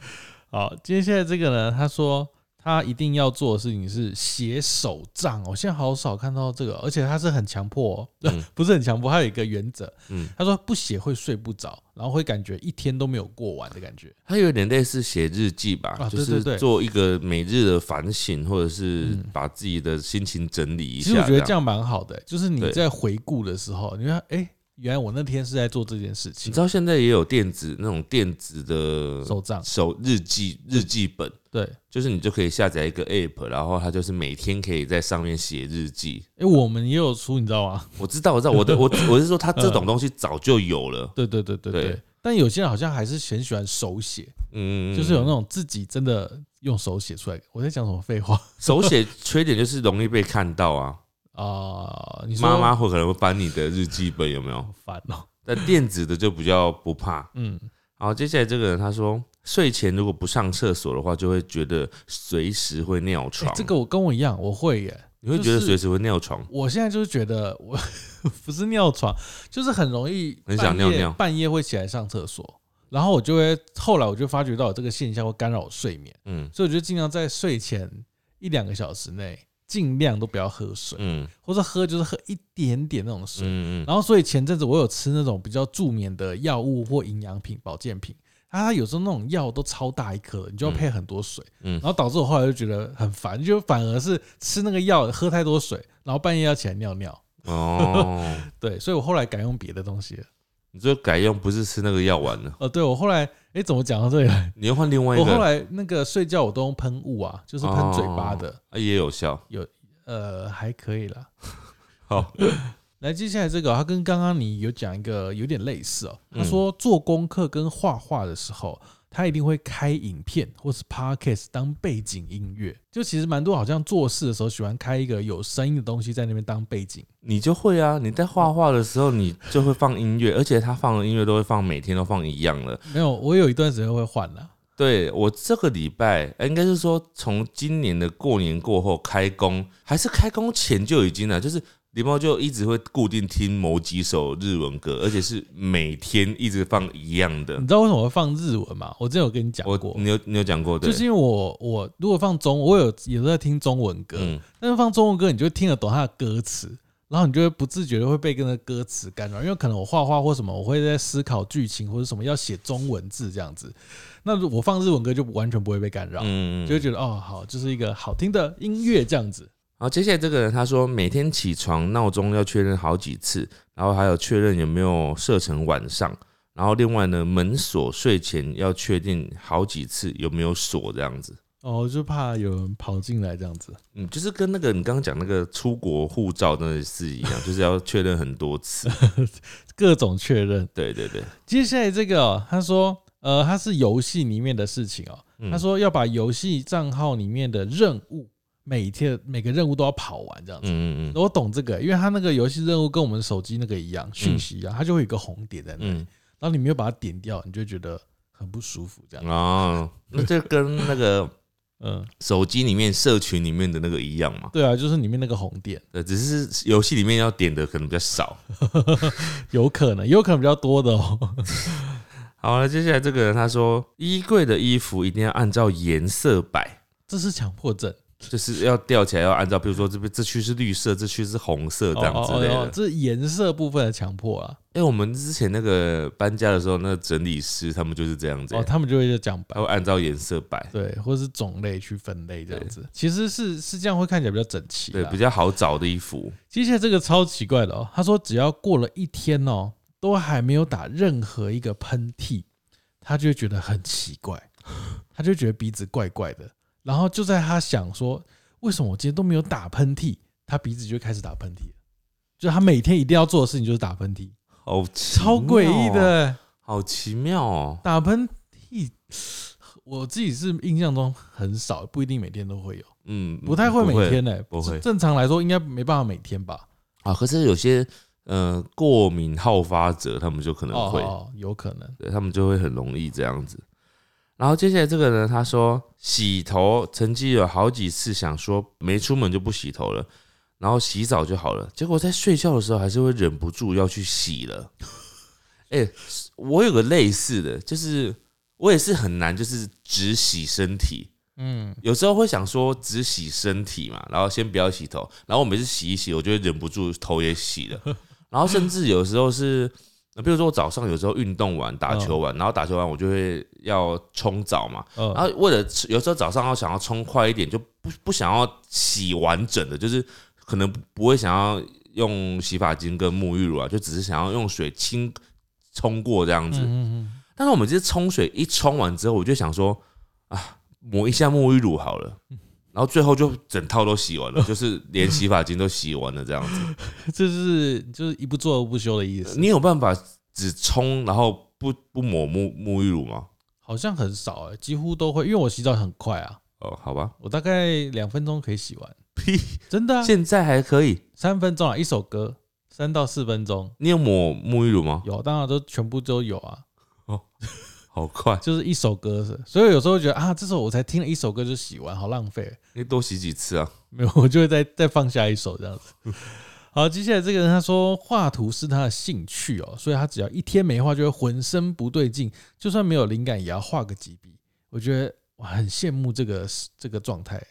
好，接下来这个呢，他说他一定要做的事情是写手账。我现在好少看到这个，而且他是很强迫、哦，嗯 *laughs* 不是很强迫，他有一个原则，嗯，他说不写会睡不着，然后会感觉一天都没有过完的感觉。他有点类似写日记吧，啊就是对对对做一个每日的反省，或者是嗯把自己的心情整理一下。其实我觉得这样蛮好的、就是你在回顾的时候，你看，哎、原来我那天是在做这件事情你知。道现在也有电子那种电子的手账手日记日记本，对，就是你就可以下载一个 app，然后它就是每天可以在上面写日记。哎、我们也有出，你知道吗？我知道，我知道，我的我我是说，它这种东西早就有了。对对对对对。对但有些人好像还是很喜欢手写，嗯，就是有那种自己真的用手写出来。我在讲什么废话 *laughs* 手写缺点就是容易被看到啊。啊、你说妈妈会可能会翻你的日记本，有没有好？烦哦。但电子的就比较不怕。嗯，好，接下来这个人他说，睡前如果不上厕所的话，就会觉得随时会尿欸床。这个我跟我一样，我会耶。你会觉得就是随时会尿床？我现在就是觉得我 *laughs* 不是尿床，就是很容易很想尿尿半夜会起来上厕所，然后我就会后来我就发觉到有这个现象会干扰我睡眠，嗯所以我就尽量在睡前一两个小时内尽量都不要喝水，嗯或者喝就是喝一点点那种水。嗯嗯，然后所以前阵子我有吃那种比较助眠的药物或营养品、保健品。它有时候那种药都超大一颗的，你就要配很多水，嗯然后导致我后来就觉得很烦，就反而是吃那个药喝太多水，然后半夜要起来尿尿，哦，*laughs* 对，所以我后来改用别的东西了。你就改用不是吃那个药丸了，呃，对我后来，哎，怎么讲到这里来？*laughs* 你又换另外一个我个，后来那个睡觉我都用喷雾啊，就是喷嘴巴的，啊也有效。有呃，还可以啦。*laughs* 好，*laughs* 来，接下来这个，他跟刚刚你有讲一个有点类似哦。他嗯说做功课跟画画的时候，他一定会开影片或是 podcast 当背景音乐。就其实蛮多好像做事的时候喜欢开一个有声音的东西在那边当背景。你就会啊，你在画画的时候，你就会放音乐，而且他放的音乐都会放每天都放一样的。没有，我有一段时间会换啦。对我这个礼拜，呃应该是说从今年的过年过后开工，还是开工前就已经了，就是狸猫就一直会固定听某几首日文歌，而且是每天一直放一样的你。知道为什么会放日文吗？我之前有跟你讲我过，你有你有讲过对？就是因为我我如果放中，我有也都在听中文歌，嗯但是放中文歌，你就会听得懂它的歌词，然后你就会不自觉的会被跟着歌词干扰，因为可能我画画或什么，我会在思考剧情或者什么要写中文字这样子。那我放日文歌就完全不会被干扰，嗯就会觉得哦好，就是一个好听的音乐这样子。好，接下来这个人他说每天起床闹钟要确认好几次，然后还有确认有没有设成晚上，然后另外呢门锁睡前要确定好几次有没有锁这样子。哦，就怕有人跑进来这样子。嗯，就是跟那个你刚刚讲那个出国护照那是一样，*laughs* 就是要确认很多次。*laughs* 各种确认。对对对，接下来这个哦、他说呃，他是游戏里面的事情哦。嗯他说要把游戏账号里面的任务每天每个任务都要跑完这样子。嗯嗯我懂这个，因为他那个游戏任务跟我们手机那个一样，讯息一样，它就会有一个红点在那里，嗯然后你没有把它点掉，你就觉得很不舒服，这嗯，样。哦，那这跟那个 *laughs* 嗯，手机里面社群里面的那个一样嘛？对啊，就是里面那个红点，对，只是游戏里面要点的可能比较少。*laughs* 有可能，有可能比较多的哦。*laughs* 好了，接下来这个人他说，衣柜的衣服一定要按照颜色摆，这是强迫症，就是要吊起来要按照，比如说这边这区是绿色，这区是红色这样之类的。哦哦哦这是颜色部分的强迫啊。哎、我们之前那个搬家的时候，那个整理师他们就是这样子、哦，他们就会讲白他会按照颜色摆，对，或是种类去分类这样子，其实是是这样会看起来比较整齐对，比较好找的衣服。接下来这个超奇怪的哦，他说只要过了一天哦，都还没有打任何一个喷嚏，他就觉得很奇怪，他就觉得鼻子怪怪的。然后就在他想说，为什么我今天都没有打喷嚏，他鼻子就开始打喷嚏了。就他每天一定要做的事情就是打喷嚏，好超诡异的，好奇妙哦。打喷嚏。我自己是印象中很少，不一定每天都会有，嗯，不太会每天呢、不会正常来说应该没办法每天吧？啊。可是有些呃过敏好发者，他们就可能会，哦，有可能。对他们就会很容易这样子。然后接下来这个呢，他说洗头曾经有好几次想说没出门就不洗头了，然后洗澡就好了，结果在睡觉的时候还是会忍不住要去洗了。*laughs* 哎、我有个类似的，就是我也是很难，就是只洗身体，嗯，有时候会想说只洗身体嘛，然后先不要洗头，然后我每次洗一洗，我就会忍不住头也洗了，然后甚至有时候是，呃比如说我早上有时候运动完打球完，然后打球完我就会要冲澡嘛，呃然后为了有时候早上要想要冲快一点，就不不想要洗完整的，就是可能不会想要用洗发精跟沐浴乳啊，就只是想要用水清冲过这样子。但是我们这冲水一冲完之后，我就想说啊，抹一下沐浴乳好了。然后最后就整套都洗完了，就是连洗发精都洗完了这样子。嗯，*laughs* 这是就是一不做二不休的意思。你有办法只冲然后不不抹沐沐浴乳吗？好像很少哎、几乎都会，因为我洗澡很快啊，哦，好吧，我大概两分钟可以洗完，屁，真的、啊，现在还可以。三分钟啊，一首歌三到四分钟你有抹沐浴乳吗？有，当然都全部都有啊，好快，就是一首歌是，所以有时候觉得啊，这首我才听了一首歌就洗完，好浪费，你多洗几次啊？没有，我就会再再放下一首这样子。*laughs* 好，接下来这个人他说画图是他的兴趣哦，所以他只要一天没画就会浑身不对劲，就算没有灵感也要画个几笔。我觉得我很羡慕这个这个状态，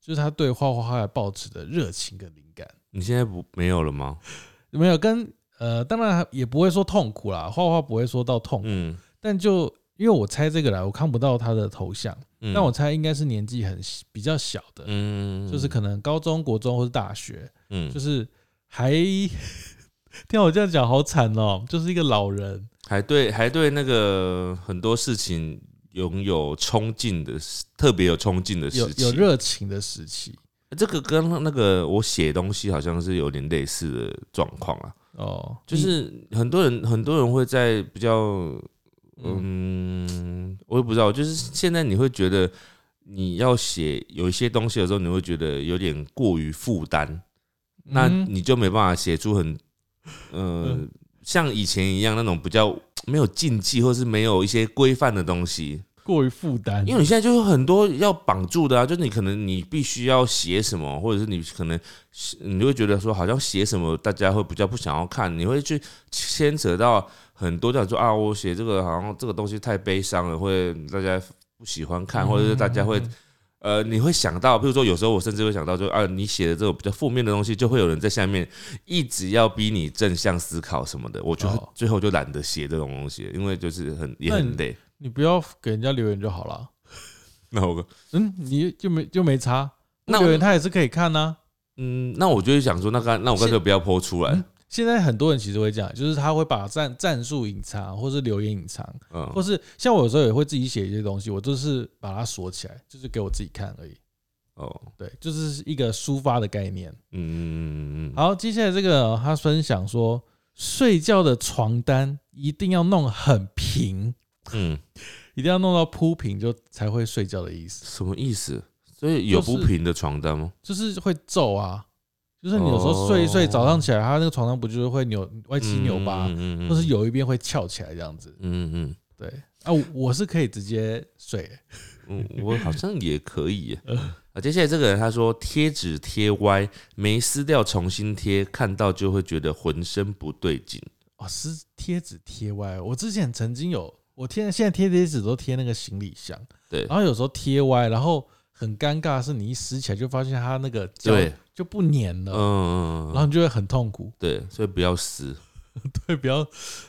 就是他对画画画抱持的热情跟灵感。你现在不没有了吗？没有跟呃，当然也不会说痛苦啦，画画不会说到痛苦，嗯，但就因为我猜这个来，我看不到他的头像，嗯。但我猜应该是年纪很比较小的，嗯。就是可能高中国中或是大学，嗯，就是还 *laughs* 听我这样讲好惨哦，就是一个老人，还对还对那个很多事情拥有冲劲的时，特别有冲劲的有时期。有热情的时期这个跟那个我写东西好像是有点类似的状况啊，哦，就是很多人很多人会在比较，嗯，我也不知道，就是现在你会觉得你要写有一些东西的时候，你会觉得有点过于负担，那嗯你就没办法写出很，呃嗯，像以前一样那种比较没有禁忌或是没有一些规范的东西。过于负担，因为你现在就是很多要绑住的啊，就是你可能你必须要写什么，或者是你可能你会觉得说好像写什么大家会比较不想要看，你会去牵扯到很多这样说啊，我写这个好像这个东西太悲伤了，会大家不喜欢看，或者是大家会嗯呃，你会想到，比如说有时候我甚至会想到就啊，你写的这种比较负面的东西，就会有人在下面一直要逼你正向思考什么的，我就哦。最后就懒得写这种东西，因为就是很也很累。你不要给人家留言就好了。*laughs* 那我嗯，你就没就没差，那我留言他也是可以看呐、嗯，那我就会想说，那干那我干脆不要剖出来。嗯，现在很多人其实会这样，就是他会把战战术隐藏，或是留言隐藏，嗯，或是像我有时候也会自己写一些东西，我就是把它锁起来，就是给我自己看而已。哦，对，就是一个抒发的概念。嗯嗯嗯嗯好，接下来这个他分享说，睡觉的床单一定要弄很平，嗯，*laughs* 一定要弄到铺平就才会睡觉的意思，什么意思？所以有就是不平的床单吗？就是会皱啊，就是你有时候睡一睡，哦早上起来，他那个床上不就是会扭歪七扭八，嗯或是有一边会翘起来这样子。嗯嗯对啊，我我是可以直接睡，嗯嗯，我好像也可以耶。啊，*laughs* 接下来这个人他说贴纸贴歪，没撕掉重新贴，看到就会觉得浑身不对劲。哦，撕贴纸贴歪。我之前曾经有，我贴现在贴贴纸都贴那个行李箱，对然后有时候贴歪，然后很尴尬的是你一撕起来就发现它那个胶对，就不粘了，嗯嗯嗯，然后你就会很痛苦。对，所以不要撕。*laughs* 对，不要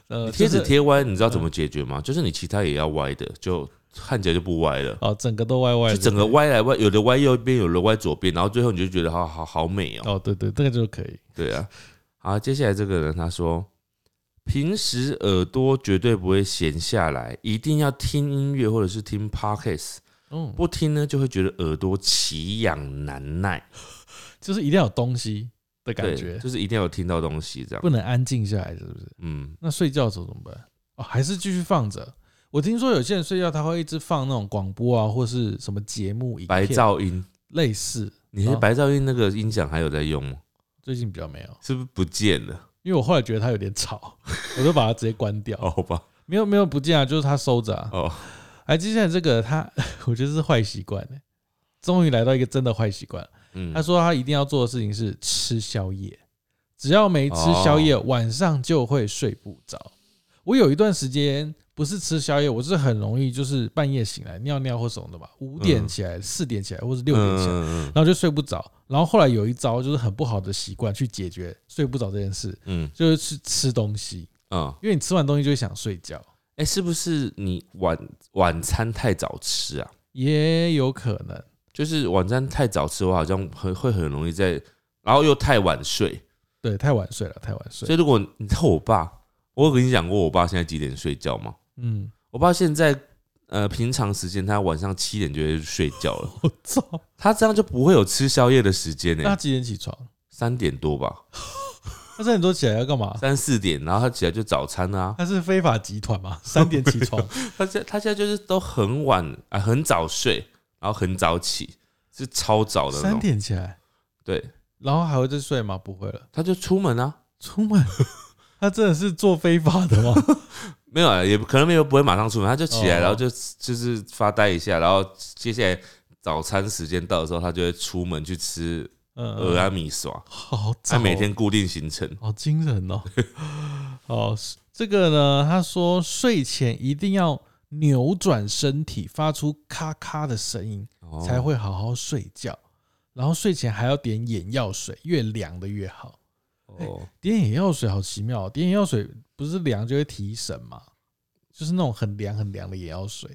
呃你贴纸就是贴歪，你知道怎么解决吗？就是你其他也要歪的，就看起来就不歪了。哦，整个都歪歪的，就整个歪来歪，有的歪右边，有的歪左边，然后最后你就觉得好好好美哦。哦，对对，这个就可以。对啊，好，接下来这个人他说，平时耳朵绝对不会闲下来，一定要听音乐或者是听 podcast，嗯，不听呢就会觉得耳朵奇痒难耐，*laughs* 就是一定要有东西的感对，觉，就是一定要有听到东西这样。不能安静下来，是不是？嗯，那睡觉的时候怎么办？哦，还是继续放着。我听说有些人睡觉他会一直放那种广播啊，或是什么节目、影白噪音，类似。你是哦白噪音那个音响还有在用吗？最近比较没有，是不是不见了？因为我后来觉得它有点吵，我就把它直接关掉。*laughs* 哦，好吧，没有没有不见啊，就是它收着啊。哦，哎，接下来这个他，*laughs* 我觉得是坏习惯呢。终于来到一个真的坏习惯。嗯他，说他一定要做的事情是吃宵夜，只要没吃宵夜，晚上就会睡不着。我有一段时间不是吃宵夜，我是很容易就是半夜醒来尿尿或什么的吧，五点嗯起来、四点起来或者六点起来，嗯然后就睡不着。然后后来有一招就是很不好的习惯去解决睡不着这件事，嗯就是去吃东西，嗯，因为你吃完东西就会想睡觉，哎，是不是你晚晚餐太早吃啊？也有可能。就是晚餐太早吃，我好像会会很容易在，然后又太晚睡。对，太晚睡了，太晚睡所。以如果你知道我爸，我有跟你讲过我爸现在几点睡觉吗？嗯，我爸现在呃平常时间他晚上七点就会睡觉了，*laughs* 我操！他这样就不会有吃宵夜的时间呢、那他几点起床？三点多吧，他三点多起来要干嘛？三四点，然后他起来就早餐啊。他是非法集团嘛？三点起床，*laughs* 他现他现在就是都很晚啊、很早睡，然后很早起，是超早的三种。点起来，对，然后还会再睡吗？不会了，他就出门啊，出门。*laughs* 他真的是做非法的吗？*laughs* 没有啊，也可能没有不会马上出门，他就起来，哦然后就就是发呆一下，然后接下来早餐时间到的时候，他就会出门去吃嗯，鹅啊米耍，*laughs* 好他每天固定行程。好惊人哦。哦，这个呢，他说睡前一定要扭转身体，发出咔咔的声音，哦才会好好睡觉。然后睡前还要点眼药水，越凉的越好。哦，点眼药水好奇妙、哦，点眼药水不是凉就会提神吗？就是那种很凉很凉的眼药水。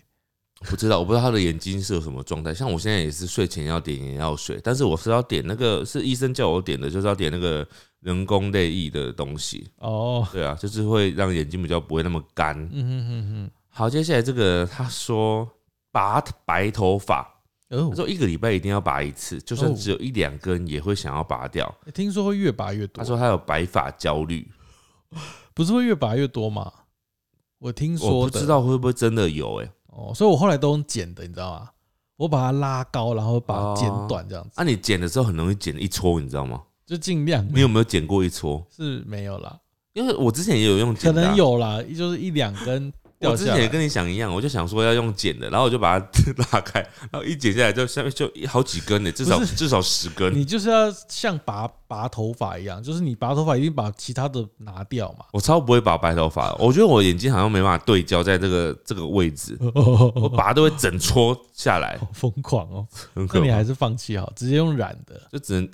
不知道，我不知道他的眼睛是有什么状态。像我现在也是睡前要点眼药水，但是我是要点那个是医生叫我点的，就是要点那个人工泪液的东西。哦，对啊，就是会让眼睛比较不会那么干。嗯哼哼哼，好，接下来这个他说拔白头发，哦他，说一个礼拜一定要拔一次，就算哦只有一两根也会想要拔掉。听说会越拔越多。他说他有白发焦虑，不是会越拔越多吗？我听说，我不知道会不会真的有哎、哦，所以我后来都用剪的，你知道吗？我把它拉高，然后把它剪短，这样子，啊，你剪的时候很容易剪一撮，你知道吗？就尽量。你有没有剪过一撮？是没有啦，因为我之前也有用可剪的啊、能有啦，就是一两根。我之前也跟你想一样，我就想说要用剪的，然后我就把它 *laughs* 拉开，然后一剪下来就下面就好几根呢，至少至少十根。你就是要像拔拔头发一样，就是你拔头发一定把其他的拿掉嘛。我超不会拔白头发，我觉得我眼睛好像没办法对焦在这个这个位置，*laughs* 我拔都会整撮下来，好疯狂哦！那你还。是放弃好，直接用染的。就只能，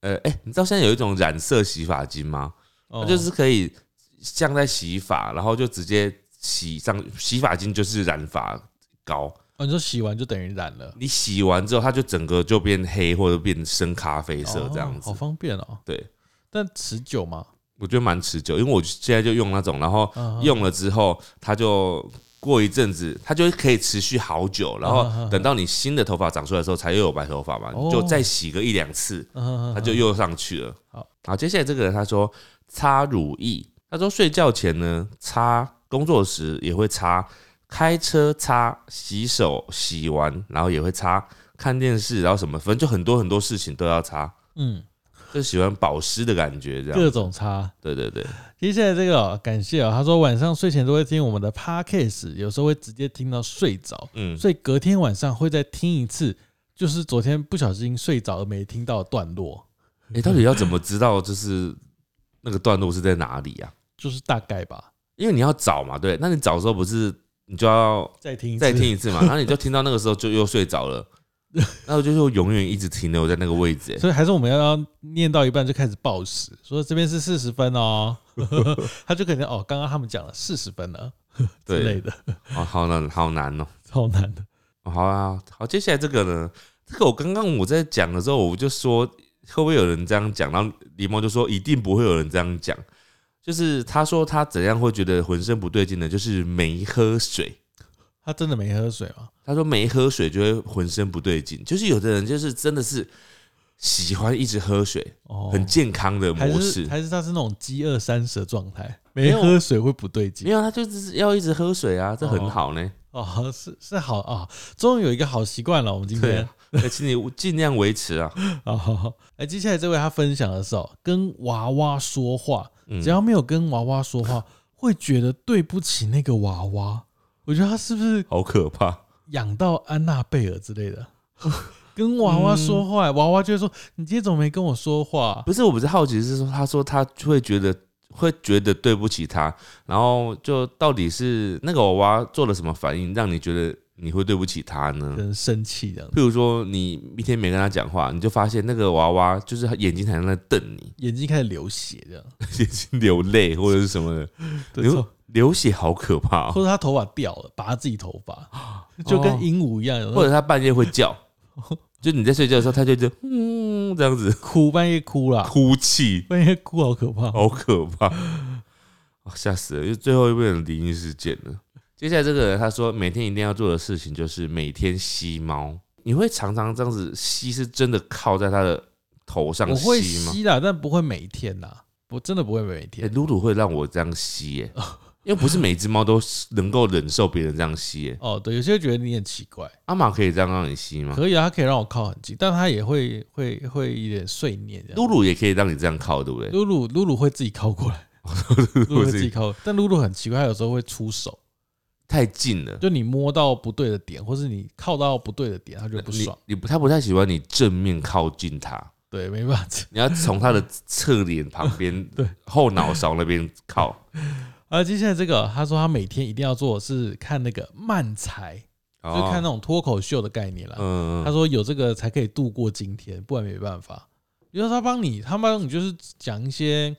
呃，哎、你知道现在有一种染色洗发精吗？哦它就是可以像在洗发，然后就直接洗上洗发精就是染发膏，哦，你说洗完就等于染了，你洗完之后它就整个就变黑或者变深咖啡色这样子。哦好。方便哦。对，但持久吗？我觉得蛮持久，因为我现在就用那种，然后嗯用了之后，它就过一阵子，它就可以持续好久，然后嗯等到你新的头发长出来的时候，才又有白头发嘛，哦。你就再洗个一两次，嗯。它就又上去了。好，好，接下来这个人他说擦乳液，他说睡觉前呢擦，工作时也会擦，开车擦，洗手洗完，然后也会擦，看电视，然后什么，反正就很多很多事情都要擦，嗯，就喜欢保湿的感觉，这样。各种擦。对对对，接下来这个、哦、感谢啊、他说晚上睡前都会听我们的 podcast，有时候会直接听到睡着，嗯，所以隔天晚上会再听一次，就是昨天不小心睡着而没听到的段落，哎、到底要怎么知道就是那个段落是在哪里啊？就是大概吧，因为你要找嘛，对，那你找的时候不是你就要再听一次。再听一次嘛，*laughs* 然后你就听到那个时候就又睡着了，那我就是永远一直停留在那个位置、欸。所以还是我们要要念到一半就开始报时，说这边是四十分哦，*laughs* 他就可能哦，刚刚他们讲了四十分了 *laughs* 之类对，的，哦，好难，好难哦。超难的。哦好啊，好，接下来这个呢，这个我刚刚我在讲的时候，我就说会不会有人这样讲，然后狸猫就说一定不会有人这样讲，就是他说他怎样会觉得浑身不对劲呢？就是没喝水。他真的没喝水吗？他说没喝水就会浑身不对劲，就是有的人就是真的是喜欢一直喝水，哦，很健康的模式。是还是他是那种饥饿三十的状态，没喝水会不对劲没劲。有，他就是要一直喝水啊，这很好呢。哦，是是好啊，终于有一个好习惯了。我们今天请你尽量维持啊。啊，*laughs* 好好哎，接下来这位他分享的是哦，跟娃娃说话，嗯只要没有跟娃娃说话，*laughs* 会觉得对不起那个娃娃。我觉得他是不是好可怕。养到安娜贝尔之类的？*laughs* 跟娃娃说话，娃娃就会说：“你今天怎么没跟我说话不是，我不是好奇，是说他说他会觉得会觉得对不起他，然后就到底是那个娃娃做了什么反应，让你觉得你会对不起他？”呢？跟生气这样子，譬如说，你一天没跟他讲话，你就发现那个娃娃就是他眼睛还在那瞪你，眼睛开始流血这样。*laughs* 眼睛流泪或者是什么的，流流血好可怕、哦，或者他头发掉了，拔自己头发，*gasps* 就跟鹦鹉一样，有或者他半夜会叫，*laughs* 就你在睡觉的时候，他就就嗯这样子哭，半夜哭啦，哭泣，半夜哭好可怕。好可怕，哦吓死了！就最后一遍的灵异事件了。接下来这个人他说，每天一定要做的事情就是每天吸猫。你会常常这样子吸，是真的靠在他的头上我会吸吗？吸啦，但不会每天啦，我真的不会每哎、天。露露会让我这样吸耶、*laughs* 因为不是每只猫都能够忍受别人这样吸耶、哦，对，有些人觉得你很奇怪，阿玛可以这样让你吸吗？可以啊，他可以让我靠很近，但他也会会会有点碎念。露露也可以让你这样靠，对不对？露露露露会自己靠过来，*laughs* 露露会自己靠，但露露很奇怪，他有时候会出手，太近了，就你摸到不对的点，或是你靠到不对的点，他就不爽。你不他不太喜欢你正面靠近他，对，没办法。*laughs* 你要从他的侧脸旁边、*laughs* 对后脑勺那边靠。而，*laughs* 接下来这个，他说他每天一定要做的是看那个漫才，就看那种脱口秀的概念啦。嗯，他说有这个才可以度过今天，不然没办法。比如说他帮你，他帮你就是讲一些，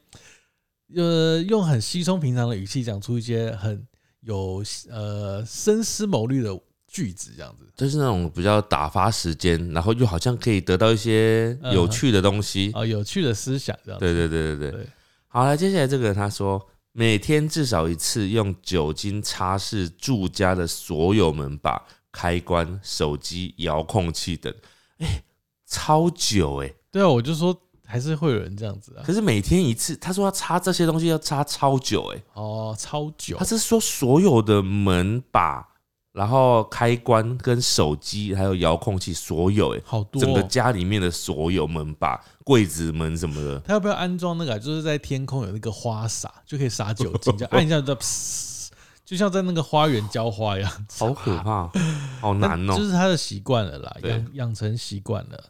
呃，用很稀松平常的语气讲出一些很有呃深思谋虑的句子，这样子。就是那种比较打发时间，然后又好像可以得到一些有趣的东西。啊、有趣的思想这样子。对对对对对。对好了，接下来这个他说，每天至少一次用酒精擦拭住家的所有门把、开关、手机、遥控器等。哎、超久哎、对啊，我就说还是会有人这样子啊。可是每天一次，他说要擦这些东西要擦超久哎、哦，超久他是说所有的门把，然后开关跟手机还有遥控器，所有哎、好多、整个哦。家里面的所有门把、柜子门什么的，他要不要安装那个啊、就是在天空有那个花洒，就可以洒酒精，*laughs* 就按一下就噗，就像在那个花园浇花一样。好可怕，好难哦、*laughs* 就是他的习惯了啦，对养养成习惯了。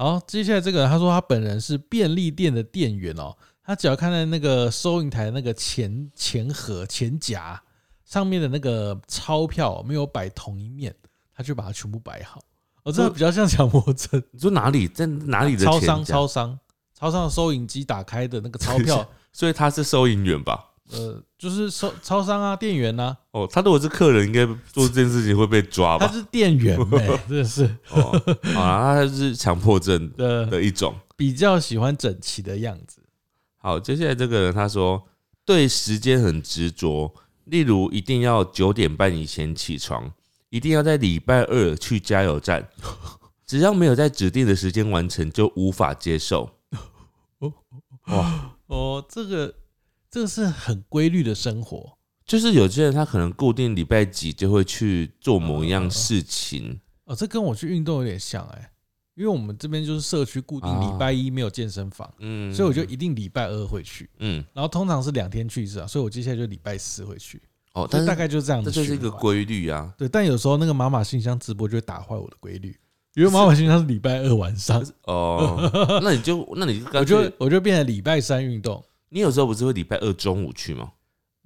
好，接下来这个他说他本人是便利店的店员哦，他只要看到那个收银台那个钱钱盒钱夹上面的那个钞票没有摆同一面，他就把它全部摆好。哦，这个比较像强迫症。你说哪里在哪里的超商超商超商的收银机打开的那个钞票，*laughs* 所以他是收银员吧？呃，就是收超商啊，店员呐、哦，他如果是客人，应该做这件事情会被抓吧他吧？是店员呗、*laughs* 真的是哦，好啦，他是强迫症 *laughs* 呃的一种。比较喜欢整齐的样子。好，接下来这个人他说对时间很执着，例如一定要九点半以前起床，一定要在礼拜二去加油站，只要没有在指定的时间完成，就无法接受。*laughs* 哇，哦，这个这个是很规律的生活，就是有些人他可能固定礼拜几就会去做某一样事情，哦，这跟我去运动有点像哎、因为我们这边就是社区固定礼拜一没有健身房，嗯，所以我就一定礼拜二会去，嗯然后通常是两天去一次啊，所以我接下来就礼拜四会去，哦，但是大概就是这样子。这就是一个。规律啊。对，但有时候那个妈妈信箱直播就会打坏我的规律，因为妈妈信箱是礼拜二晚上，哦，那你就那你就我就我就变成礼拜三运动。你有时候不是会礼拜二中午去吗？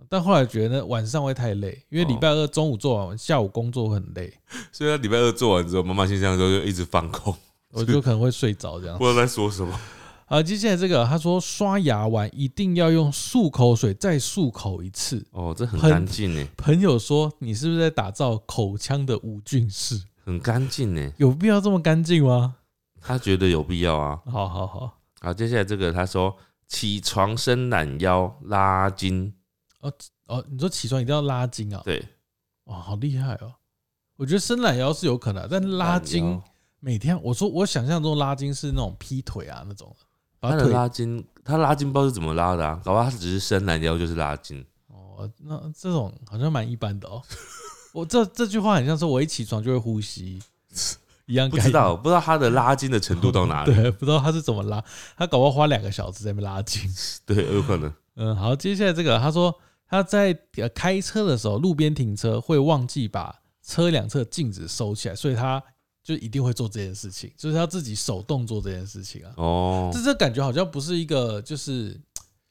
但后来觉得晚上会太累，因为礼拜二中午做完，下午工作会很累，*laughs* 所以他礼拜二做完之后，妈妈信箱之后就一直放空，*laughs* 我就可能会睡着这样不。知道在说什么。好，接下来这个他说刷牙完一定要用漱口水再漱口一次。哦，这很很干净呢，朋友说你是不是在打造口腔的无菌室？很干净呢。有必要这么干净吗？他觉得有必要啊。好好好，好，接下来这个他说起床伸懒腰拉筋，哦哦，你说起床一定要拉筋啊？对，哇，好厉害哦！我觉得伸懒腰是有可能的，但拉筋每天，我说我想象中拉筋是那种劈腿啊那种他的拉筋，他拉筋不知道是怎么拉的啊，搞不好他只是伸懒腰就是拉筋。哦，那这种好像蛮一般的哦。*laughs* 我这这句话很像是，我一起床就会呼吸 *laughs* 一样不知道，不知道他的拉筋的程度到哪里。*laughs* 对，不知道他是怎么拉，他搞不好花两个小时在那边拉筋。*laughs* 对，有可能。嗯，好，接下来这个他说他在呃开车的时候，路边停车会忘记把车两侧镜子收起来，所以他就一定会做这件事情，就是他自己手动做这件事情啊。哦这，这感觉好像不是一个，就是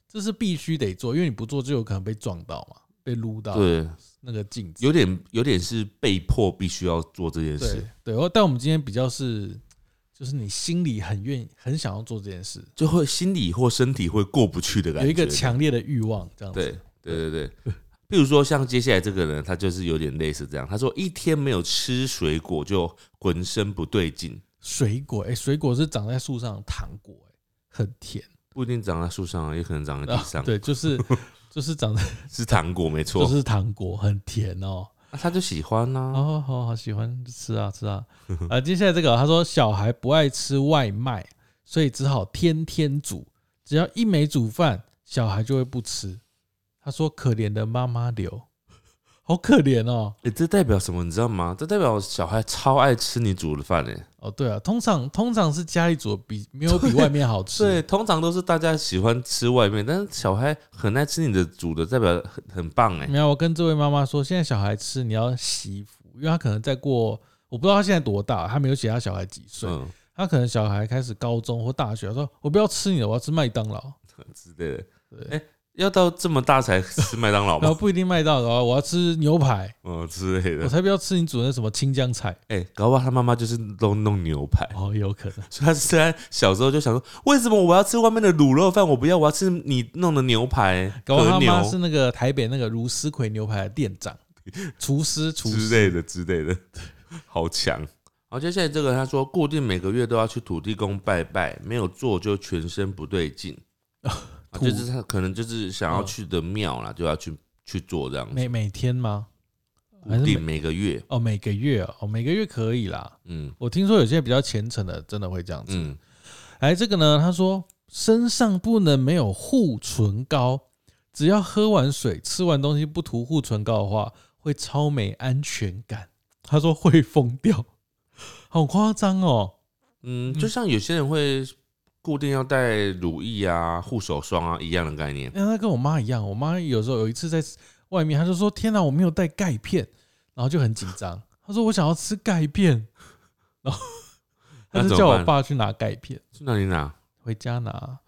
这是必须得做，因为你不做就有可能被撞到嘛，被撸到对，那个镜子。有点有点是被迫必须要做这件事，对，哦但我们今天比较是，就是你心里很愿意、很想要做这件事，就会心理或身体会过不去的感觉。有一个强烈的欲望，这样子。对对对对。比如说像接下来这个人，他就是有点类似这样。他说一天没有吃水果就浑身不对劲，水果，哎、水果是长在树上的糖果、哎，很甜。不一定长在树上啊，也可能长在地上。啊，对，就是就是长得 *laughs* 是糖果没错就。是糖果，很甜哦。啊他就喜欢呐、哦，好好喜欢吃啊吃啊。*laughs* 啊，接下来这个他说小孩不爱吃外卖，所以只好天天煮，只要一没煮饭，小孩就会不吃。他说可怜的妈妈流，好可怜哦。欸这代表什么？你知道吗？这代表小孩超爱吃你煮的饭诶。哦，对啊，通常通常是家里煮的比没有比外面好吃。*laughs* 对，通常都是大家喜欢吃外面，但是小孩很爱吃你的煮的，代表很很棒哎。没有，我跟这位妈妈说，现在小孩吃你要洗衣服，因为他可能再过，我不知道他现在多大，他没有写他小孩几岁，嗯，他可能小孩开始高中或大学，他说我不要吃你的，我要吃麦当劳。*laughs* 之类的。对，欸要到这么大才吃麦当劳吗？*laughs* 然后不一定麦当劳，我要吃牛排，哦之类我的。才不要吃你煮的那什么青江菜。哎，搞不好他妈妈就是都弄牛排，哦，有可能。*laughs* 所以他虽然小时候就想说，为什么我要吃外面的卤肉饭？我不要，我要吃你弄的牛排、搞他妈是那个台北那个如斯葵牛排的店长、*laughs* 厨师、厨师。之类的之类的，好强。好，接下来这个他说，固定每个月都要去土地公拜拜，没有做就全身不对劲。啊就是他可能就是想要去的庙啦，就要去去做这样子，每每天吗？还固定是每每个月。哦每个月哦，每个月可以啦。嗯我听说有些比较虔诚的，真的会这样子。嗯，哎，这个呢，他说身上不能没有护唇膏，只要喝完水、吃完东西不涂护唇膏的话，会超没安全感。他说会疯掉，好夸张哦。嗯，就像有些人会固定要带乳液啊、护手霜啊一样的概念。因为他跟我妈一样，我妈有时候有一次在外面，她就说：“天哪，我没有带钙片。”然后就很紧张，她说：“我想要吃钙片。”然后她就叫我爸去拿钙片，去哪里拿？回家拿。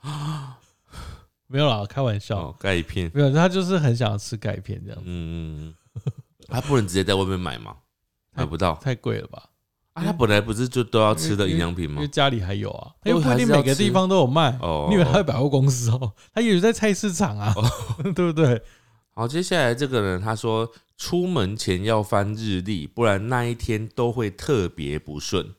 没有啦，开玩笑，哦，钙片。没有，他就是很想要吃钙片这样子，嗯，嗯嗯他不能直接在外面买吗？*laughs* 买不到太贵了吧？啊！他本来不是就都要吃的营养品吗因为？家里还有啊，因为不一定每个地方都有卖。哦，你以为他在百货公司哦？他也有在菜市场啊，*laughs* 对不对？好，接下来这个人他说，出门前要翻日历，不然那一天都会特别不顺。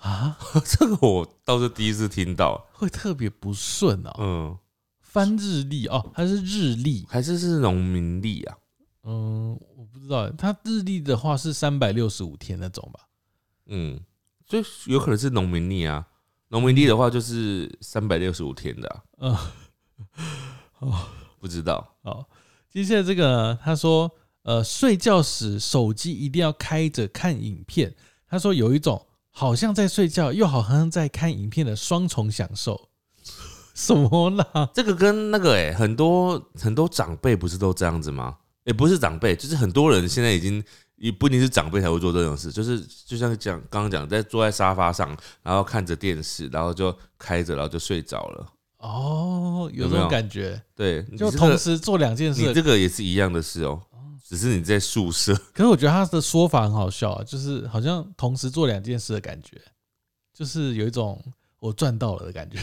啊，*laughs* 这个我倒是第一次听到。会特别不顺哦。嗯，翻日历哦，它是日历，还是是农民历啊？嗯，我不知道，他日历的话是三百六十五天那种吧？嗯，所以有可能是农民历啊。农民历的话就是三百六十五天的啊、嗯，哦，不知道。好，接下来这个呢，他说，呃，睡觉时手机一定要开着看影片。他说有一种好像在睡觉，又好像在看影片的双重享受。什么啦？这个跟那个哎、很多很多长辈不是都这样子吗？也、不是长辈，就是很多人现在已经也不一定是长辈才会做这种事，就是就像讲刚刚讲，在坐在沙发上，然后看着电视，然后就开着，然后就睡着了。哦，有这种感觉，对，就同时做两件你事。这个也是一样的事哦，只是你在宿舍。可是我觉得他的说法很好笑啊，就是好像同时做两件事的感觉，就是有一种我赚到了的感觉。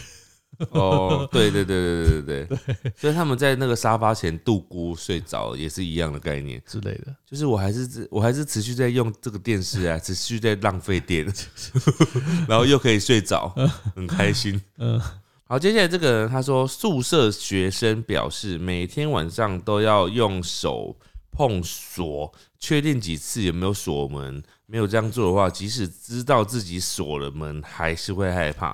*laughs* 哦，对对对对对对对，所以他们在那个沙发前度孤睡着也是一样的概念，之类的。就是我还是我还是持续在用这个电视啊，持续在浪费电，*laughs* 然后又可以睡着，很开心。嗯，好，接下来这个人他说，宿舍学生表示每天晚上都要用手碰锁，确定几次有没有锁门。没有这样做的话，即使知道自己锁了门，还是会害怕。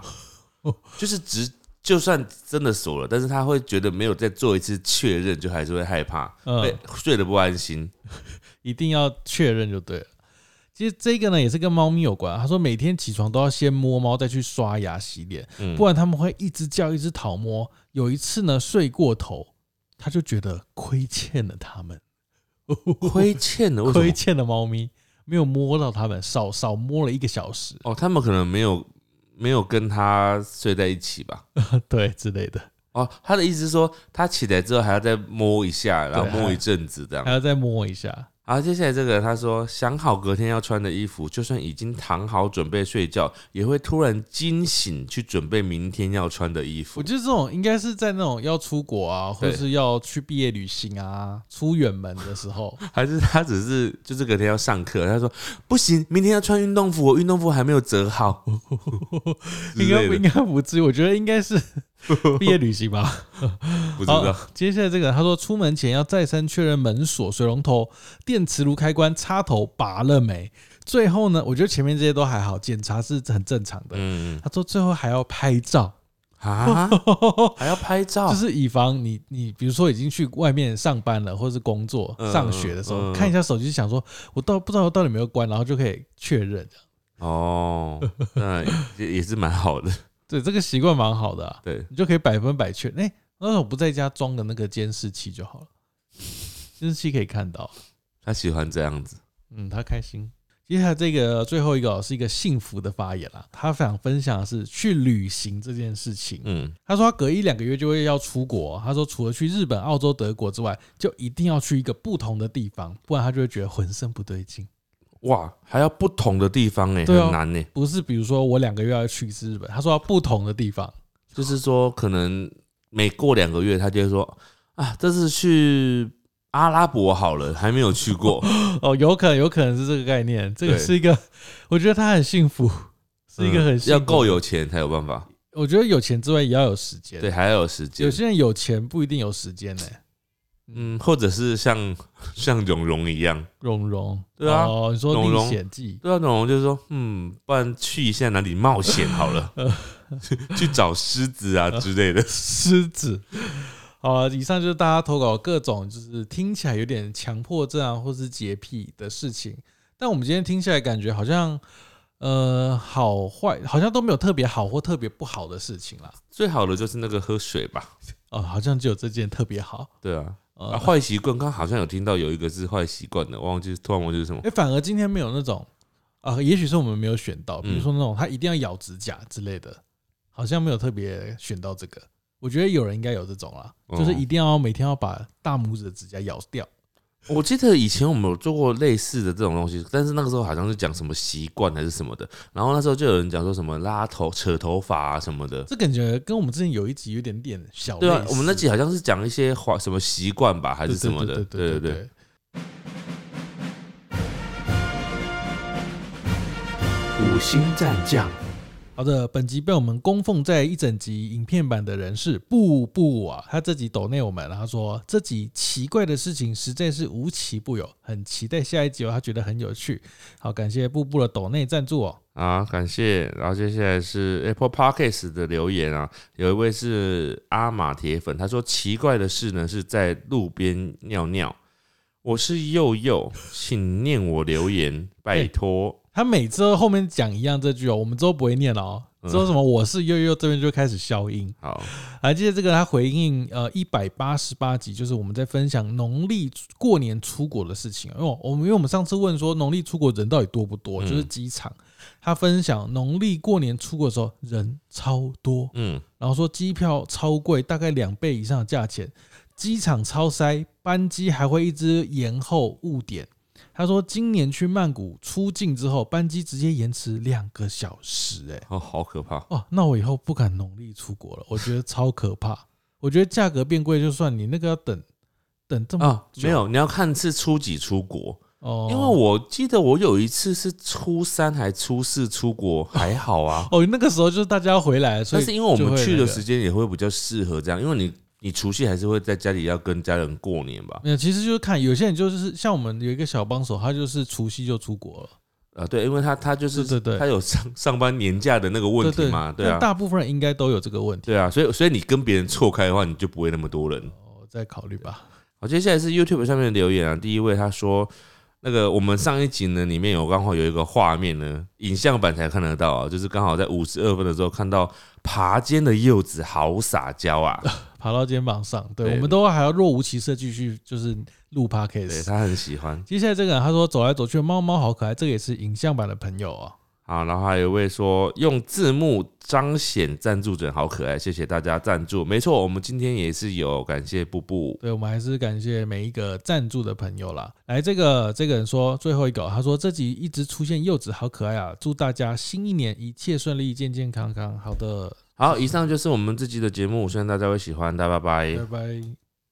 就是只就算真的锁了，但是他会觉得没有再做一次确认，就还是会害怕，嗯会睡得不安心。*laughs* 一定要确认就对了。其实这个呢也是跟猫咪有关。他说每天起床都要先摸猫，再去刷牙洗脸，嗯不然他们会一直叫，一直讨摸。有一次呢睡过头，他就觉得亏欠了他们，亏欠了，*laughs* 为什么亏？欠了猫咪，没有摸到他们，少少摸了一个小时，哦，他们可能没有没有跟他睡在一起吧？*laughs* 对之类的，哦，他的意思是说，他起来之后还要再摸一下，然后摸一阵子这样还。要再摸一下。好，接下来这个他说，想好隔天要穿的衣服，就算已经躺好准备睡觉，也会突然惊醒去准备明天要穿的衣服我。觉得这种应该是在那种要出国啊，或是要去毕业旅行啊、出远门的时候，*laughs* 还是他只是就是隔天要上课，他说不行，明天要穿运动服，我运动服还没有折好。之 *laughs* 应该不应该不至于？我觉得应该是 *laughs* 毕业旅行吧。*laughs* 不知道。好，接下来这个他说，出门前要再三确认门锁、水龙头、电磁炉开关、插头拔了没。最后呢，我觉得前面这些都还好，检查是很正常的。嗯他说最后还要拍照，啊，*laughs* 还要拍照，就是以防你你比如说已经去外面上班了，或者是工作、嗯上学的时候，嗯看一下手机，想说我到不知道到底有没有关，然后就可以确认。哦，那也也是蛮好的。对，这个习惯蛮好的啊，对，你就可以百分百确认。哎、那时候不在家装的那个监视器就好了，监视器可以看到。他喜欢这样子。嗯，他开心。接下来这个最后一个哦是一个幸福的发言啦，他想分享的是去旅行这件事情。嗯，他说他隔一两个月就会要出国，他说除了去日本、澳洲、德国之外，就一定要去一个不同的地方，不然他就会觉得浑身不对劲。哇，还要不同的地方哎，很难呢。不是比如说我两个月要去一次日本，他说要不同的地方。就是说，可能每过两个月，他就会说啊，这次去阿拉伯好了，还没有去过。*laughs* 哦，有可能有可能是这个概念，这个是一个，我觉得他很幸福，是一个很嗯幸福要够。有钱才有办法。我觉得有钱之外也要有时间。对，，还要有时间有。些人有钱不一定有时间呢、嗯，或者是像 *laughs* 像蓉蓉一样，蓉蓉，对啊哦，你说历蓉蓉险记，对啊，蓉蓉就是说，嗯，不然去一下哪里冒险好了，*laughs* *laughs* 去找狮子啊之类的。狮子。好了，以上就是大家投稿各种就是听起来有点强迫症啊，或是洁癖的事情。但我们今天听起来，感觉好像呃好坏好像都没有特别好或特别不好的事情啦。最好的就是那个喝水吧。哦，好像只有这件特别好。对啊，啊，呃，坏习惯，刚刚好像有听到有一个是坏习惯的，忘记突然忘记是什么哎、。反而今天没有那种啊、也许是我们没有选到，比如嗯说那种他一定要咬指甲之类的，好像没有特别选到这个。我觉得有人应该有这种啦，哦就是一定要每天要把大拇指的指甲咬掉。我记得以前我们有做过类似的这种东西，但是那个时候好像是讲什么习惯还是什么的，然后那时候就有人讲说什么拉头、扯头发啊什么的。这感觉跟我们之前有一集有点点小对我们那集好像是讲一些话什么习惯吧，还是什么的。对对对对，对。五星战将，好的，本集被我们供奉在一整集影片版的人是布布啊，他这集抖内我们，他说这集奇怪的事情实在是无奇不有，很期待下一集哦，他觉得很有趣。好，感谢布布的抖内赞助哦。啊，感谢。然后接下来是 Apple Podcast 的留言啊，有一位是阿玛铁粉，他说奇怪的事呢是在路边尿尿。我是佑佑，请念我留言，拜托。他每次后面讲一样这句哦，我们之后不会念了哦。说什么我是悠悠这边就开始消音。好，还记得这个他回应呃一百八十八集，就是我们在分享农历过年出国的事情。因为我们因为我们上次问说农历出国人到底多不多，就是机场。他分享农历过年出国的时候人超多，嗯，然后说机票超贵，大概两倍以上的价钱，机场超塞，班机还会一直延后误点。他说今年去曼谷出境之后，班机直接延迟两个小时，哎，哦，好可怕哦！那我以后不敢农历出国了，我觉得超可怕。我觉得价格变贵就算，你那个要等等这么没有，你要看是初几出国。哦，因为我记得我有一次是初三还初四出国，还好啊。哦，那个时候就是大家要回来，但是因为我们去的时间也会比较适合这样，因为你你除夕还是会在家里要跟家人过年吧？没有，其实就是看有些人就是像我们有一个小帮手，他就是除夕就出国了。啊，对，因为他他就是对对，他有上上班年假的那个问题嘛，对啊。大部分人应该都有这个问题。对啊，所以所以你跟别人错开的话，你就不会那么多人。哦，再考虑吧。好，接下来是 YouTube 上面的留言啊，第一位他说。那个我们上一集呢，里面有刚好有一个画面呢，影像版才看得到啊，就是刚好在五十二分的时候看到爬肩的柚子好撒娇啊，*laughs* 爬到肩膀上，对，我们都还要若无其事继续就是录 p o d c 他很喜欢。接下来这个人他说走来走去的猫猫好可爱，这个也是影像版的朋友啊。好，然后还有一位说用字幕彰显赞助者好可爱，谢谢大家赞助。没错，我们今天也是有感谢布布，对我们还是感谢每一个赞助的朋友啦。来，这个这个人说最后一个，他说这集一直出现柚子好可爱啊，祝大家新一年一切顺利，健健康康。好的，好，以上就是我们这期的节目，希望大家会喜欢，大家拜拜，拜拜。